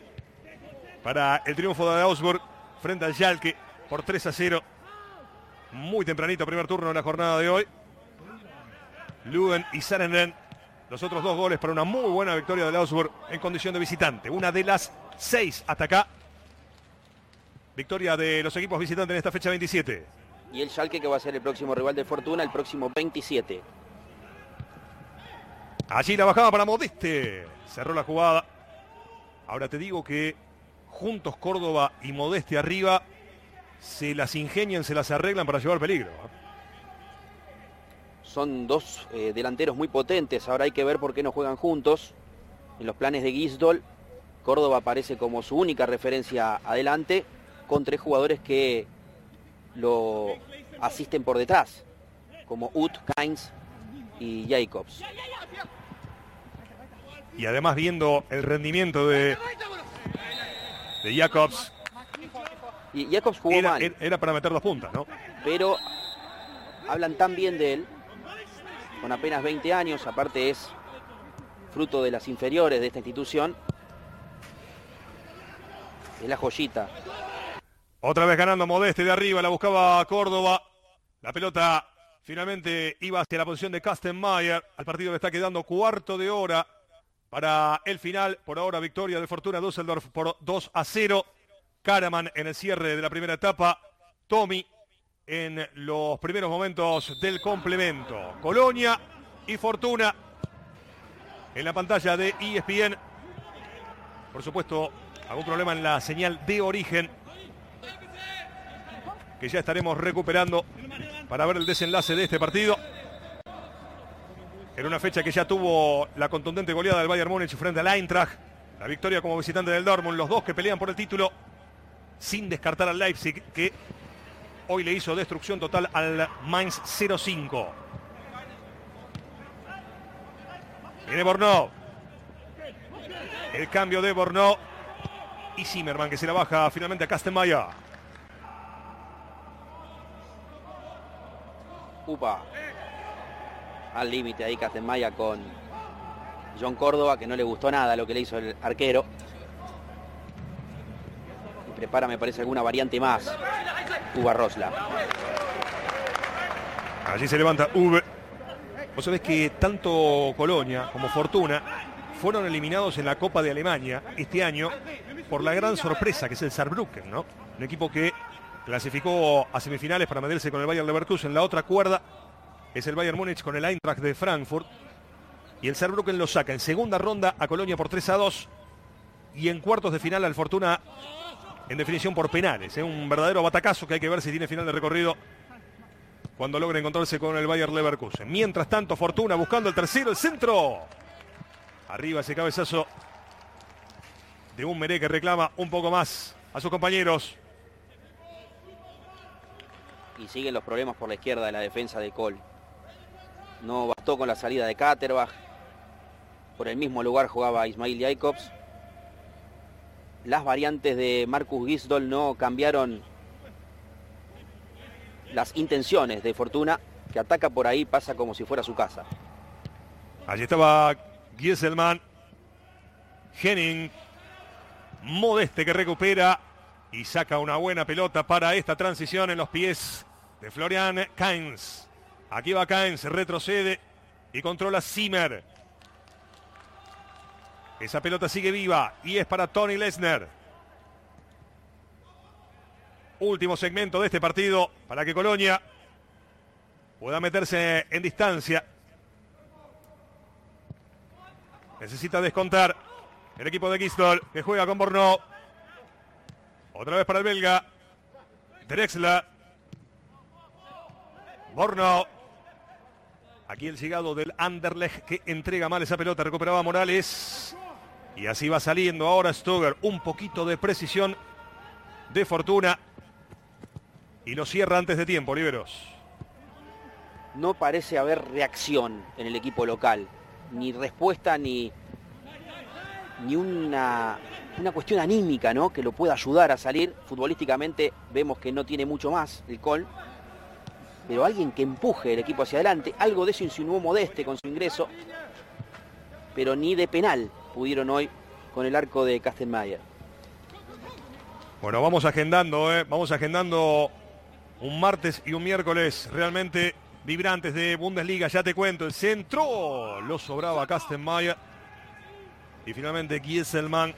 Para el triunfo de Augsburg frente al Schalke por 3 a 0. Muy tempranito, primer turno de la jornada de hoy. Luden y Sarenden los otros dos goles para una muy buena victoria del Augsburg en condición de visitante. Una de las seis hasta acá. Victoria de los equipos visitantes en esta fecha 27. Y el Schalke que va a ser el próximo rival de Fortuna el próximo 27. Allí la bajada para Modeste. Cerró la jugada. Ahora te digo que juntos Córdoba y Modeste arriba se las ingenian, se las arreglan para llevar peligro. Son dos eh, delanteros muy potentes, ahora hay que ver por qué no juegan juntos. En los planes de Gisdol, Córdoba aparece como su única referencia adelante, con tres jugadores que lo asisten por detrás, como Ut, Kainz y Jacobs. Y además viendo el rendimiento de, de Jacobs. Y Jacobs jugó era, mal. Era para meter dos puntas, ¿no? Pero hablan tan bien de él con apenas 20 años, aparte es fruto de las inferiores de esta institución. Es la joyita. Otra vez ganando Modeste de arriba, la buscaba Córdoba. La pelota finalmente iba hacia la posición de Kastenmeier. Al partido le está quedando cuarto de hora para el final. Por ahora victoria de Fortuna Düsseldorf por 2 a 0. Karaman en el cierre de la primera etapa. Tommy en los primeros momentos del complemento. Colonia y Fortuna en la pantalla de ESPN. Por supuesto, algún problema en la señal de origen que ya estaremos recuperando para ver el desenlace de este partido. En una fecha que ya tuvo la contundente goleada del Bayern Múnich frente al Eintracht. La victoria como visitante del Dortmund, los dos que pelean por el título, sin descartar al Leipzig, que Hoy le hizo destrucción total al Mainz 05. Viene Borno. El cambio de Borno. Y Zimmerman que se la baja finalmente a Kastenmaya. Upa. Al límite ahí Kastenmaya con John Córdoba, que no le gustó nada lo que le hizo el arquero. Prepara, me parece, alguna variante más. Uva Rosla. Allí se levanta V. Vos sabés que tanto Colonia como Fortuna fueron eliminados en la Copa de Alemania este año por la gran sorpresa que es el Saarbrücken, ¿no? Un equipo que clasificó a semifinales para medirse con el Bayern Leverkusen. La otra cuerda es el Bayern Múnich con el Eintracht de Frankfurt. Y el Saarbrücken lo saca en segunda ronda a Colonia por 3 a 2. Y en cuartos de final al Fortuna en definición por penales. Es ¿eh? un verdadero batacazo que hay que ver si tiene final de recorrido cuando logra encontrarse con el Bayern Leverkusen. Mientras tanto, Fortuna buscando el tercero, el centro. Arriba ese cabezazo de un Meré que reclama un poco más a sus compañeros. Y siguen los problemas por la izquierda de la defensa de Cole. No bastó con la salida de Katerbach. Por el mismo lugar jugaba Ismail Jacobs. Las variantes de Marcus Gisdol no cambiaron las intenciones de Fortuna, que ataca por ahí, pasa como si fuera su casa. Allí estaba Gieselman. Henning. Modeste que recupera y saca una buena pelota para esta transición en los pies de Florian Kainz. Aquí va Kainz, retrocede y controla Zimmer. Esa pelota sigue viva y es para Tony Lesner. Último segmento de este partido para que Colonia pueda meterse en distancia. Necesita descontar el equipo de Gistol que juega con Borno. Otra vez para el belga. Drexler. Borno. Aquí el llegado del Anderlecht que entrega mal esa pelota. Recuperaba Morales. Y así va saliendo ahora Stoger. Un poquito de precisión de fortuna. Y lo cierra antes de tiempo, Oliveros. No parece haber reacción en el equipo local. Ni respuesta ni, ni una, una cuestión anímica ¿no? que lo pueda ayudar a salir. Futbolísticamente vemos que no tiene mucho más el Col. Pero alguien que empuje el equipo hacia adelante. Algo de eso insinuó Modeste con su ingreso. Pero ni de penal pudieron hoy con el arco de Kastelmayer. Bueno, vamos agendando, ¿eh? vamos agendando un martes y un miércoles realmente vibrantes de Bundesliga. Ya te cuento, el centro lo sobraba Kastenmeier. Y finalmente Gieselman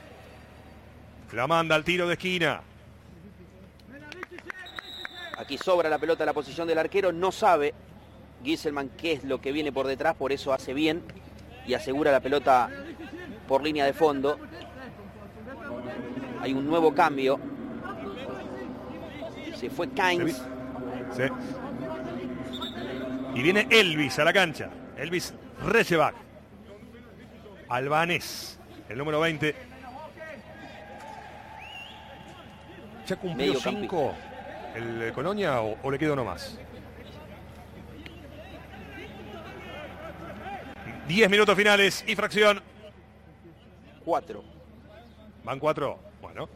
la manda al tiro de esquina. Aquí sobra la pelota la posición del arquero. No sabe Gieselman qué es lo que viene por detrás, por eso hace bien y asegura la pelota por línea de fondo. Hay un nuevo cambio. Se fue Kainz. Y viene Elvis a la cancha. Elvis Rechevac. Albanés, el número 20. ¿Ya cumplió 5 el Colonia o, o le queda uno más? 10 minutos finales y fracción. Cuatro. Van cuatro. Bueno.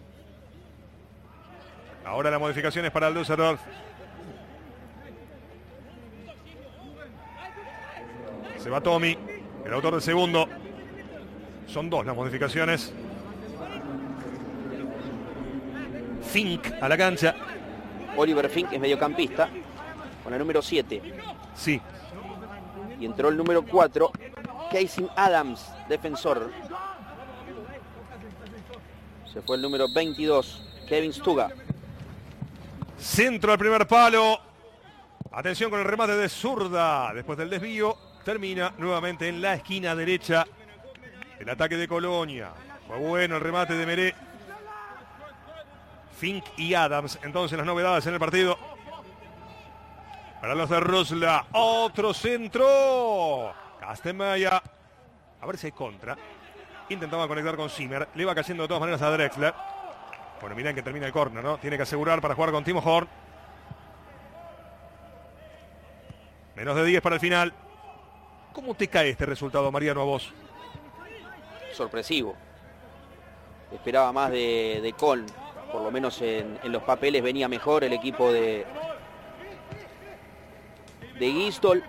Ahora las modificaciones para el Düsseldorf. Se va Tommy, el autor del segundo. Son dos las modificaciones. Fink a la cancha. Oliver Fink es mediocampista con el número 7. Sí. Y entró el número 4, Casey Adams, defensor. Se fue el número 22, Kevin Stuga. Centro al primer palo. Atención con el remate de zurda. Después del desvío, termina nuevamente en la esquina derecha. El ataque de Colonia. Fue bueno el remate de Meré. Fink y Adams. Entonces las novedades en el partido. Para los de Rosla. Otro centro. Castemaya. A ver si hay contra. Intentaba conectar con Zimmer. Le iba cayendo de todas maneras a Drexler. Bueno, miren que termina el córner, ¿no? Tiene que asegurar para jugar con Timo Horn. Menos de 10 para el final. ¿Cómo te cae este resultado, Mariano, a vos? Sorpresivo. Esperaba más de, de Colm. Por lo menos en, en, los papeles venía mejor el equipo de, de Gistol.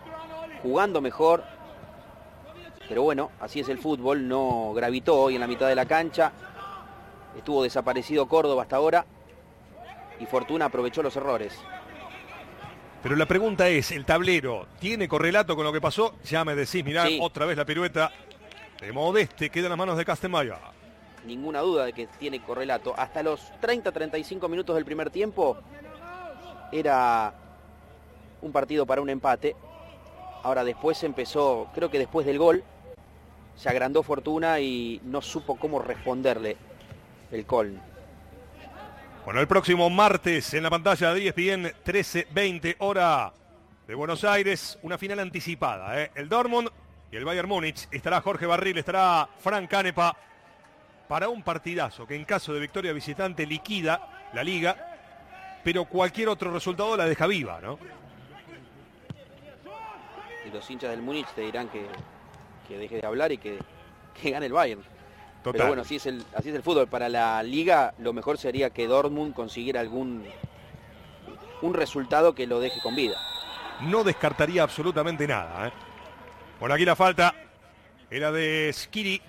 Jugando mejor. Pero bueno, así es el fútbol, no gravitó hoy en la mitad de la cancha. Estuvo desaparecido Córdoba hasta ahora y Fortuna aprovechó los errores. Pero la pregunta es, ¿el tablero tiene correlato con lo que pasó? Ya me decís, mirá, Sí. otra vez la pirueta de Modeste, queda en las manos de Castenmaya. Ninguna duda de que tiene correlato. Hasta los 30-35 minutos del primer tiempo era un partido para un empate. Ahora después empezó, creo que después del gol, se agrandó Fortuna y no supo cómo responderle el Coln. Bueno, el próximo martes en la pantalla de ESPN 13-20 hora de Buenos Aires, una final anticipada. ¿eh? El Dortmund y el Bayern Múnich. Estará Jorge Barril, estará Frank Canepa para un partidazo que en caso de victoria visitante liquida la liga, pero cualquier otro resultado la deja viva, ¿no? Y los hinchas del Múnich te dirán que, que deje de hablar y que, que gane el Bayern. Total. Pero bueno, así es, el, así es el fútbol. Para la liga lo mejor sería que Dortmund consiguiera algún un resultado que lo deje con vida. no descartaría absolutamente nada. ¿eh? Por aquí la falta era de Skiri.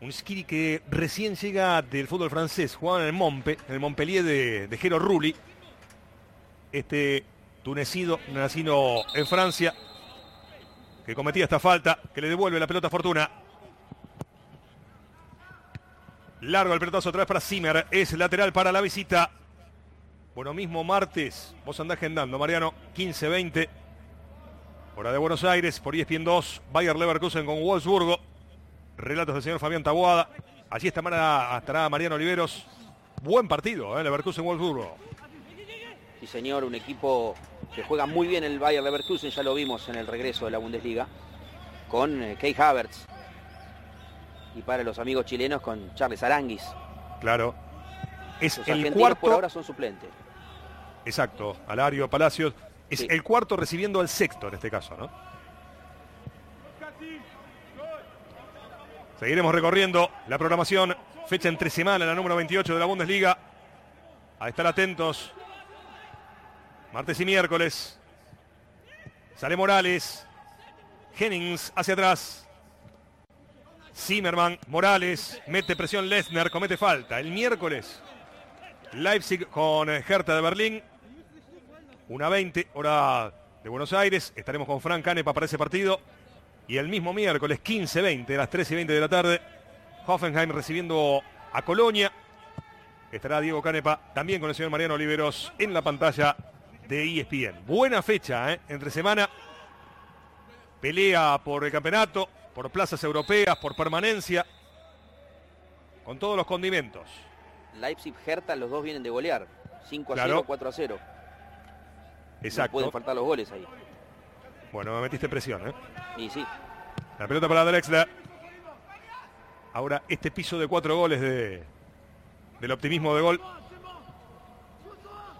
Un Skiri que recién llega del fútbol francés. Jugaba en el Mompe, en el Montpellier de, de Jero Rulli. Este tunecido, nacido en Francia, que cometía esta falta, que le devuelve la pelota a Fortuna. Largo el pelotazo otra vez para Zimmer. Es lateral para la visita. Bueno, mismo martes, vos andás agendando, Mariano, 15-20. Hora de Buenos Aires, por ESPN 2, Bayer Leverkusen con Wolfsburgo. Relatos del señor Fabián Taboada. Allí estará, estará Mariano Oliveros. Buen partido, ¿eh? Leverkusen-Wolfsburgo. Sí, señor, un equipo que juega muy bien el Bayer Leverkusen, ya lo vimos en el regreso de la Bundesliga, con eh, Kei Havertz. Y para los amigos chilenos con Charles Aranguis. Claro. Es Los el cuarto. por ahora son suplentes. Exacto, Alario Palacios. Es Sí. el cuarto recibiendo al sexto en este caso, ¿no? Seguiremos recorriendo la programación. Fecha entre semana, la número 28 de la Bundesliga. A estar atentos. Martes y miércoles. Sale Morales. Jennings hacia atrás. Zimmerman, Morales, mete presión Lesnar, comete falta. El miércoles, Leipzig con eh, Hertha de Berlín. Una 20, hora de Buenos Aires. Estaremos con Frank Canepa para ese partido. Y el mismo miércoles, 15-20, a las 13 y 20 de la tarde, Hoffenheim recibiendo a Colonia. Estará Diego Canepa también con el señor Mariano Oliveros en la pantalla de ESPN. Buena fecha, ¿eh? entre semana. Pelea por el campeonato, por plazas europeas, por permanencia. Con todos los condimentos. Leipzig, Hertha, los dos vienen de golear. 5 a Claro. 0, 4 a 0. No Exacto. pueden faltar los goles ahí. Bueno, me metiste presión, ¿eh? Y sí, La pelota para Drexler. Ahora este piso de cuatro goles de, del optimismo de gol.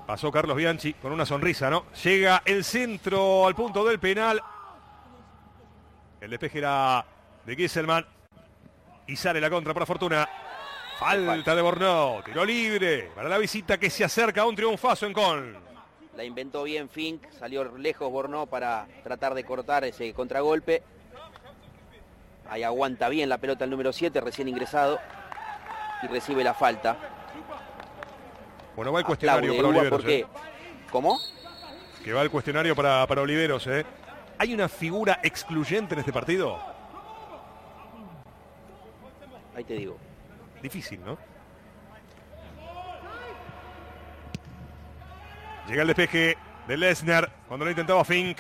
Pasó Carlos Bianchi con una sonrisa, ¿no? Llega el centro al punto del penal. El despeje era de Gisselman. Y sale la contra para Fortuna. Falta de Bornó. Tiro libre para la visita que se acerca a un triunfazo en Con. la inventó bien Fink, salió lejos Bornó para tratar de cortar ese contragolpe. Ahí aguanta bien la pelota el número 7, recién ingresado. Y recibe la falta. Bueno, va el cuestionario Aplaude para Oliveros. porque... ¿eh? ¿Cómo? Que va el cuestionario para, para Oliveros, ¿eh? ¿Hay una figura excluyente en este partido? Ahí te digo. Difícil, ¿no? Llega el despeje de Lesnar cuando lo intentaba Fink.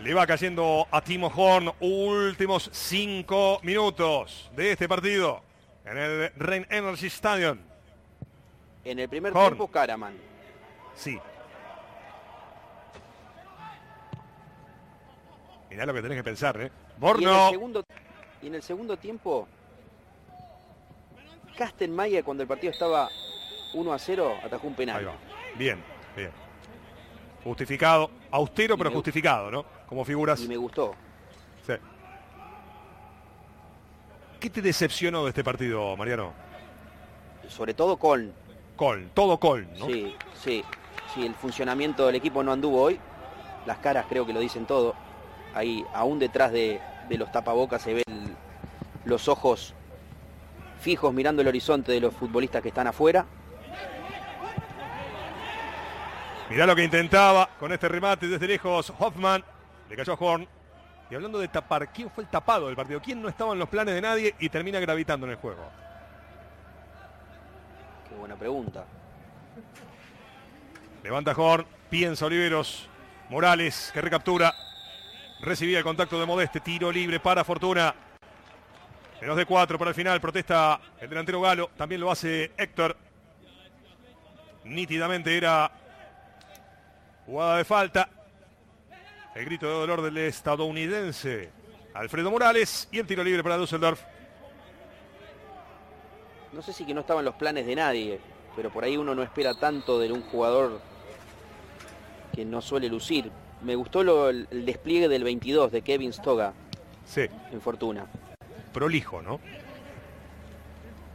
Le va cayendo a Timo Horn. Últimos cinco minutos de este partido en el Rhein Energy Stadium. En el primer Horn. tiempo, Karaman. Sí. Mirá lo que tenés que pensar, ¿eh? Y en, el Borno. segundo, y en el segundo tiempo, Kastenmeier, cuando el partido estaba 1 a 0, atajó un Ahí penal. va. Bien, bien. Justificado. Austero, Y pero justificado, ¿no? Como figuras. Y me gustó. Sí. ¿Qué te decepcionó de este partido, Mariano? Sobre todo con Coln, todo Coln, ¿no? Sí, sí, sí, el funcionamiento del equipo no anduvo hoy. Las caras creo que lo dicen todo. Ahí, aún detrás de, de los tapabocas se ven los ojos fijos mirando el horizonte de los futbolistas que están afuera. Mirá lo que intentaba con este remate desde lejos Hoffman. Le cayó a Horn. Y hablando de tapar, ¿quién fue el tapado del partido? ¿Quién no estaba en los planes de nadie y termina gravitando en el juego? Buena pregunta. Levanta Horn, piensa Oliveros. Morales que recaptura. Recibía el contacto de Modeste. Tiro libre para Fortuna. Menos de cuatro para el final. Protesta el delantero Galo. También lo hace Héctor. Nítidamente era jugada de falta. El grito de dolor del estadounidense Alfredo Morales. Y el tiro libre para Düsseldorf. No sé si que no estaban los planes de nadie, pero por ahí uno no espera tanto de un jugador que no suele lucir. Me gustó lo- el despliegue del 22 de Kevin Stoga Sí, en Fortuna. prolijo, ¿no?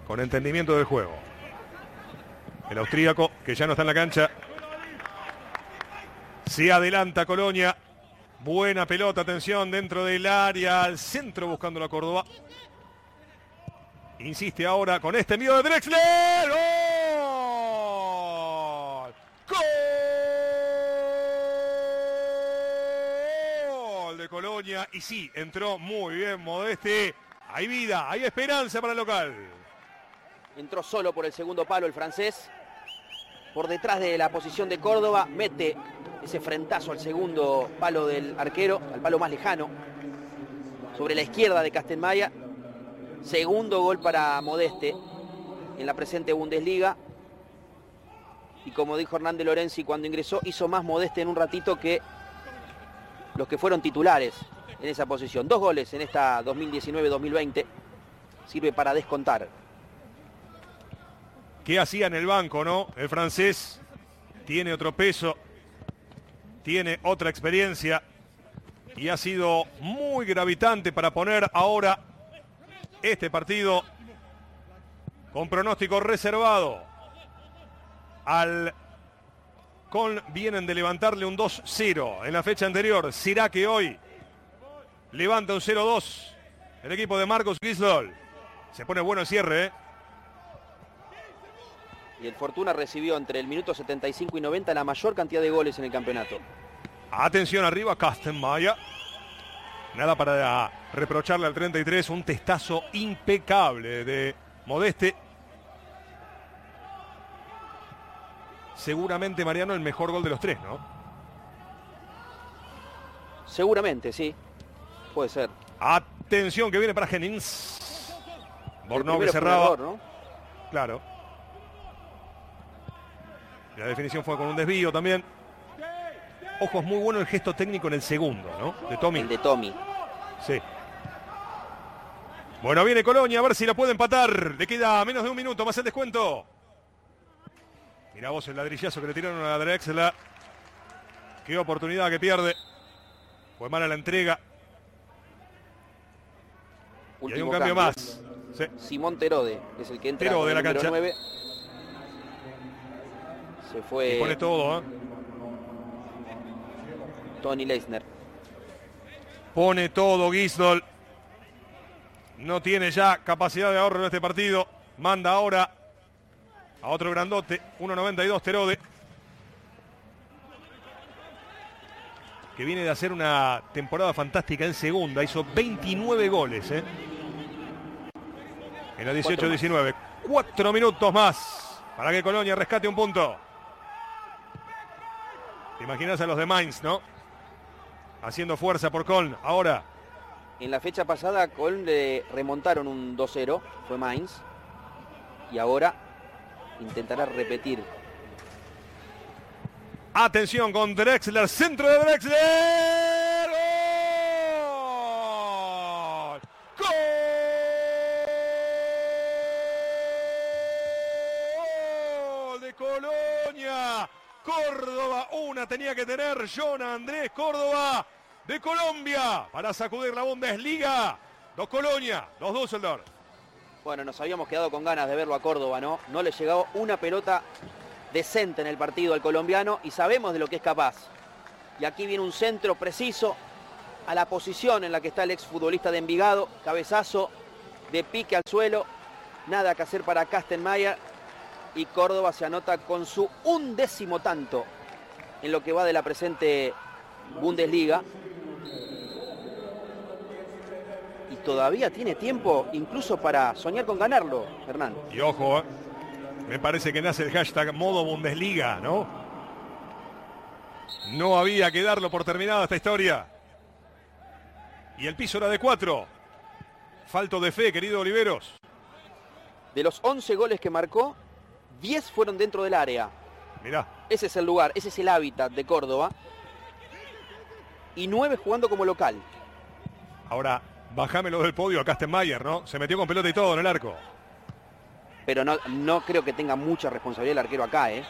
Con entendimiento del juego. El austríaco, que ya no está en la cancha. Se adelanta Colonia. Buena pelota, atención, dentro del área, al centro buscando la Córdoba. Insiste ahora con este envío de Drexler. ¡Gol! ¡Gol de Colonia! Y sí, entró muy bien Modeste. Hay vida, hay esperanza para el local. Entró solo por el segundo palo el francés. Por detrás de la posición de Córdoba, mete ese frentazo al segundo palo del arquero, al palo más lejano. Sobre la izquierda de Castelmaya. Segundo gol para Modeste en la presente Bundesliga. Y como dijo Hernández Lorenzi cuando ingresó, hizo más Modeste en un ratito que los que fueron titulares en esa posición. Dos goles en esta 2019-2020. Sirve para descontar. ¿Qué hacía en el banco, no? El francés tiene otro peso, tiene otra experiencia y ha sido muy gravitante para poner ahora este partido con pronóstico reservado. Al Con vienen de levantarle un 2-0 en la fecha anterior. ¿Será que hoy levanta un 0-2 el equipo de Marcos Gisdol? Se pone bueno el cierre, ¿eh? Y el Fortuna recibió entre el minuto 75 y 90 la mayor cantidad de goles en el campeonato. Atención arriba, Kastenmaya. Nada para reprocharle al 33, un testazo impecable de Modeste. Seguramente, Mariano, el mejor gol de los tres, ¿no? Seguramente, sí. Puede ser. Atención que viene para Jennings. Bornó que cerraba. error, ¿no? Claro. La definición fue con un desvío también. Ojo, es muy bueno el gesto técnico en el segundo, ¿no? De Tommy. El de Tommy. Sí. Bueno, viene Colonia, a ver si la puede empatar. Le queda menos de un minuto más el descuento. Mira vos el ladrillazo que le tiraron a Drexler. Qué oportunidad que pierde. Fue mala la entrega. y hay un cambio, cambio. más. Sí. Simón Terode es el que entra Terode la cancha. 9. Se fue Y pone todo, ¿eh? Tony Leisner. Pone todo Gisdol. No tiene ya capacidad de ahorro en este partido. Manda ahora a otro grandote. 1.92 Terode. Que viene de hacer una temporada fantástica en segunda. Hizo 29 goles. ¿eh? En la 18-19. Cuatro minutos más para que Colonia rescate un punto. Te imaginas a los de Mainz, ¿no? Haciendo fuerza por Coln. Ahora En la fecha pasada a Colm le remontaron un 2-0, fue Mainz. Y ahora intentará repetir. Atención con Drexler, centro de Drexler. Una tenía que tener Jonah Andrés Córdoba de Colombia para sacudir la Bundesliga. Dos Colonia, dos Düsseldorf. Bueno, nos habíamos quedado con ganas de verlo a Córdoba, ¿no? No le llegó una pelota decente en el partido al colombiano y sabemos de lo que es capaz. Y aquí viene un centro preciso a la posición en la que está el exfutbolista de Envigado, cabezazo de pique al suelo, nada que hacer para Kastenmeier y Córdoba se anota con su undécimo tanto en lo que va de la presente Bundesliga. Y todavía tiene tiempo incluso para soñar con ganarlo, Hernán. Y ojo, ¿eh? me parece que nace el hashtag modo Bundesliga, ¿no? No había que darlo por terminada esta historia. Y el piso era de cuatro. Falto de fe, querido Oliveros. De los 11 goles que marcó, 10 fueron dentro del área. Mirá. Ese es el lugar, ese es el hábitat de Córdoba. Y 9 jugando como local. Ahora, bajámelo del podio a Kastenmayer, ¿no? Se metió con pelota y todo en el arco. Pero no, no creo que tenga mucha responsabilidad el arquero acá, ¿eh?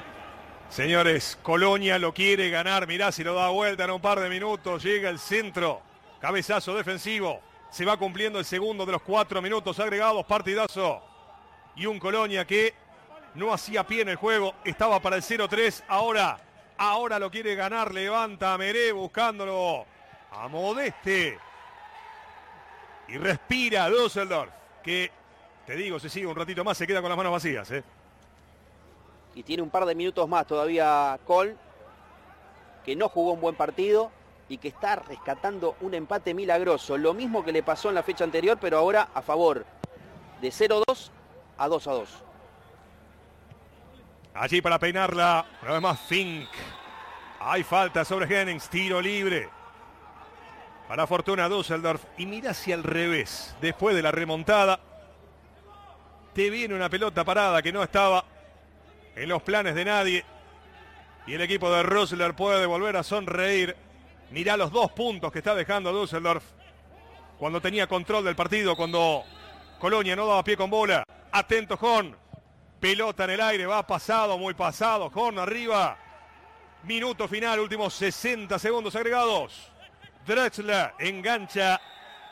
Señores, Colonia lo quiere ganar. Mirá si lo da vuelta en un par de minutos. Llega el centro. Cabezazo defensivo. Se va cumpliendo el segundo de los cuatro minutos agregados. Partidazo. Y un Colonia que no hacía pie en el juego. Estaba para el 0-3. Ahora, ahora lo quiere ganar. Levanta Meré buscándolo a Modeste. Y respira Düsseldorf. Que, te digo, se sigue un ratito más. Se queda con las manos vacías. ¿eh? Y tiene un par de minutos más todavía Col. Que no jugó un buen partido y que está rescatando un empate milagroso. Lo mismo que le pasó en la fecha anterior, pero ahora a favor de 0-2 a 2-2. Allí para peinarla, una vez más Fink. Hay falta sobre Jennings, tiro libre. Para Fortuna Düsseldorf. Y mira hacia el revés. Después de la remontada, te viene una pelota parada que no estaba en los planes de nadie. Y el equipo de Rosler puede volver a sonreír. Mirá los dos puntos que está dejando Düsseldorf. Cuando tenía control del partido, cuando Colonia no daba pie con bola. Atento, Horn. Pelota en el aire, va pasado, muy pasado. Horn arriba. Minuto final, últimos 60 segundos agregados. Drexler engancha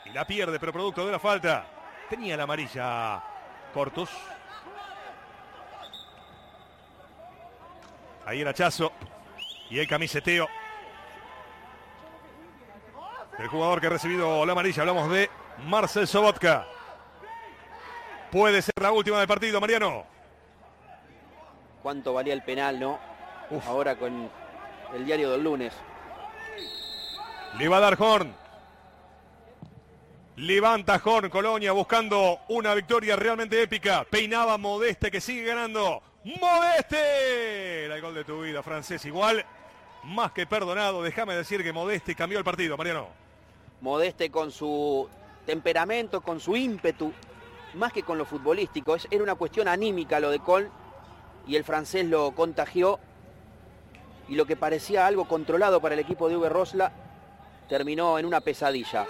y la pierde, pero producto de la falta. Tenía la amarilla Cortus. Ahí el hachazo y el camiseteo el jugador que ha recibido la amarilla. Hablamos de Marcel Sobotka. Puede ser la última del partido, Mariano. ¿Cuánto valía el penal, no? Ahora con el diario del lunes. Le va a dar Horn. Levanta Horn, Colonia buscando una victoria realmente épica. Peinaba Modeste que sigue ganando. Modeste. El gol de tu vida, francés. Igual, más que perdonado. Déjame decir que Modeste cambió el partido, Mariano. Modeste con su temperamento, con su ímpetu, más que con lo futbolístico. Era una cuestión anímica lo de Col y el francés lo contagió y lo que parecía algo controlado para el equipo de Uwe Rosla terminó en una pesadilla.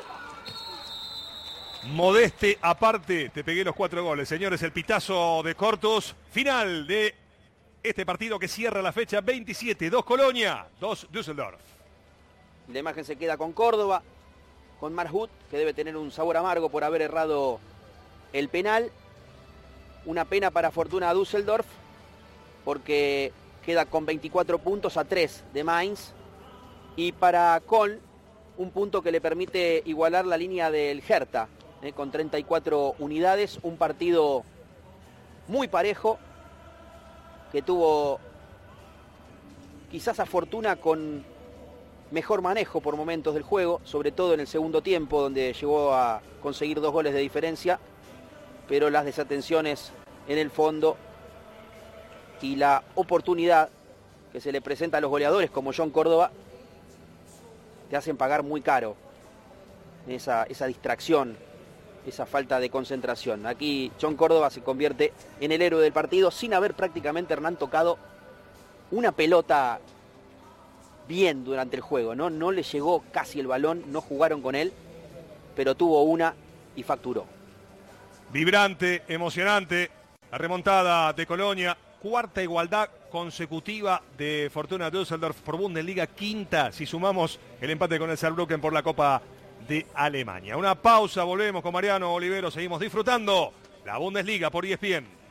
Modeste aparte, te pegué los cuatro goles. Señores, el pitazo de Cortos, final de este partido que cierra la fecha 27. Dos Colonia, dos Düsseldorf. La imagen se queda con Córdoba, con Marhut, que debe tener un sabor amargo por haber errado el penal. Una pena para Fortuna Düsseldorf, porque queda con 24 puntos a 3 de Mainz. Y para Kohl, un punto que le permite igualar la línea del Hertha, eh, con 34 unidades. Un partido muy parejo, que tuvo quizás a Fortuna con mejor manejo por momentos del juego, sobre todo en el segundo tiempo, donde llegó a conseguir dos goles de diferencia, pero las desatenciones en el fondo y la oportunidad que se le presenta a los goleadores como John Córdoba, te hacen pagar muy caro esa, esa distracción, esa falta de concentración. Aquí John Córdoba se convierte en el héroe del partido sin haber prácticamente Hernán tocado una pelota bien durante el juego, ¿no? No le llegó casi el balón, no jugaron con él, pero tuvo una y facturó. Vibrante, emocionante, la remontada de Colonia, cuarta igualdad consecutiva de Fortuna Düsseldorf por Bundesliga, quinta si sumamos el empate con el Saarbrücken por la Copa de Alemania. Una pausa, volvemos con Mariano Olivero, seguimos disfrutando la Bundesliga por ESPN.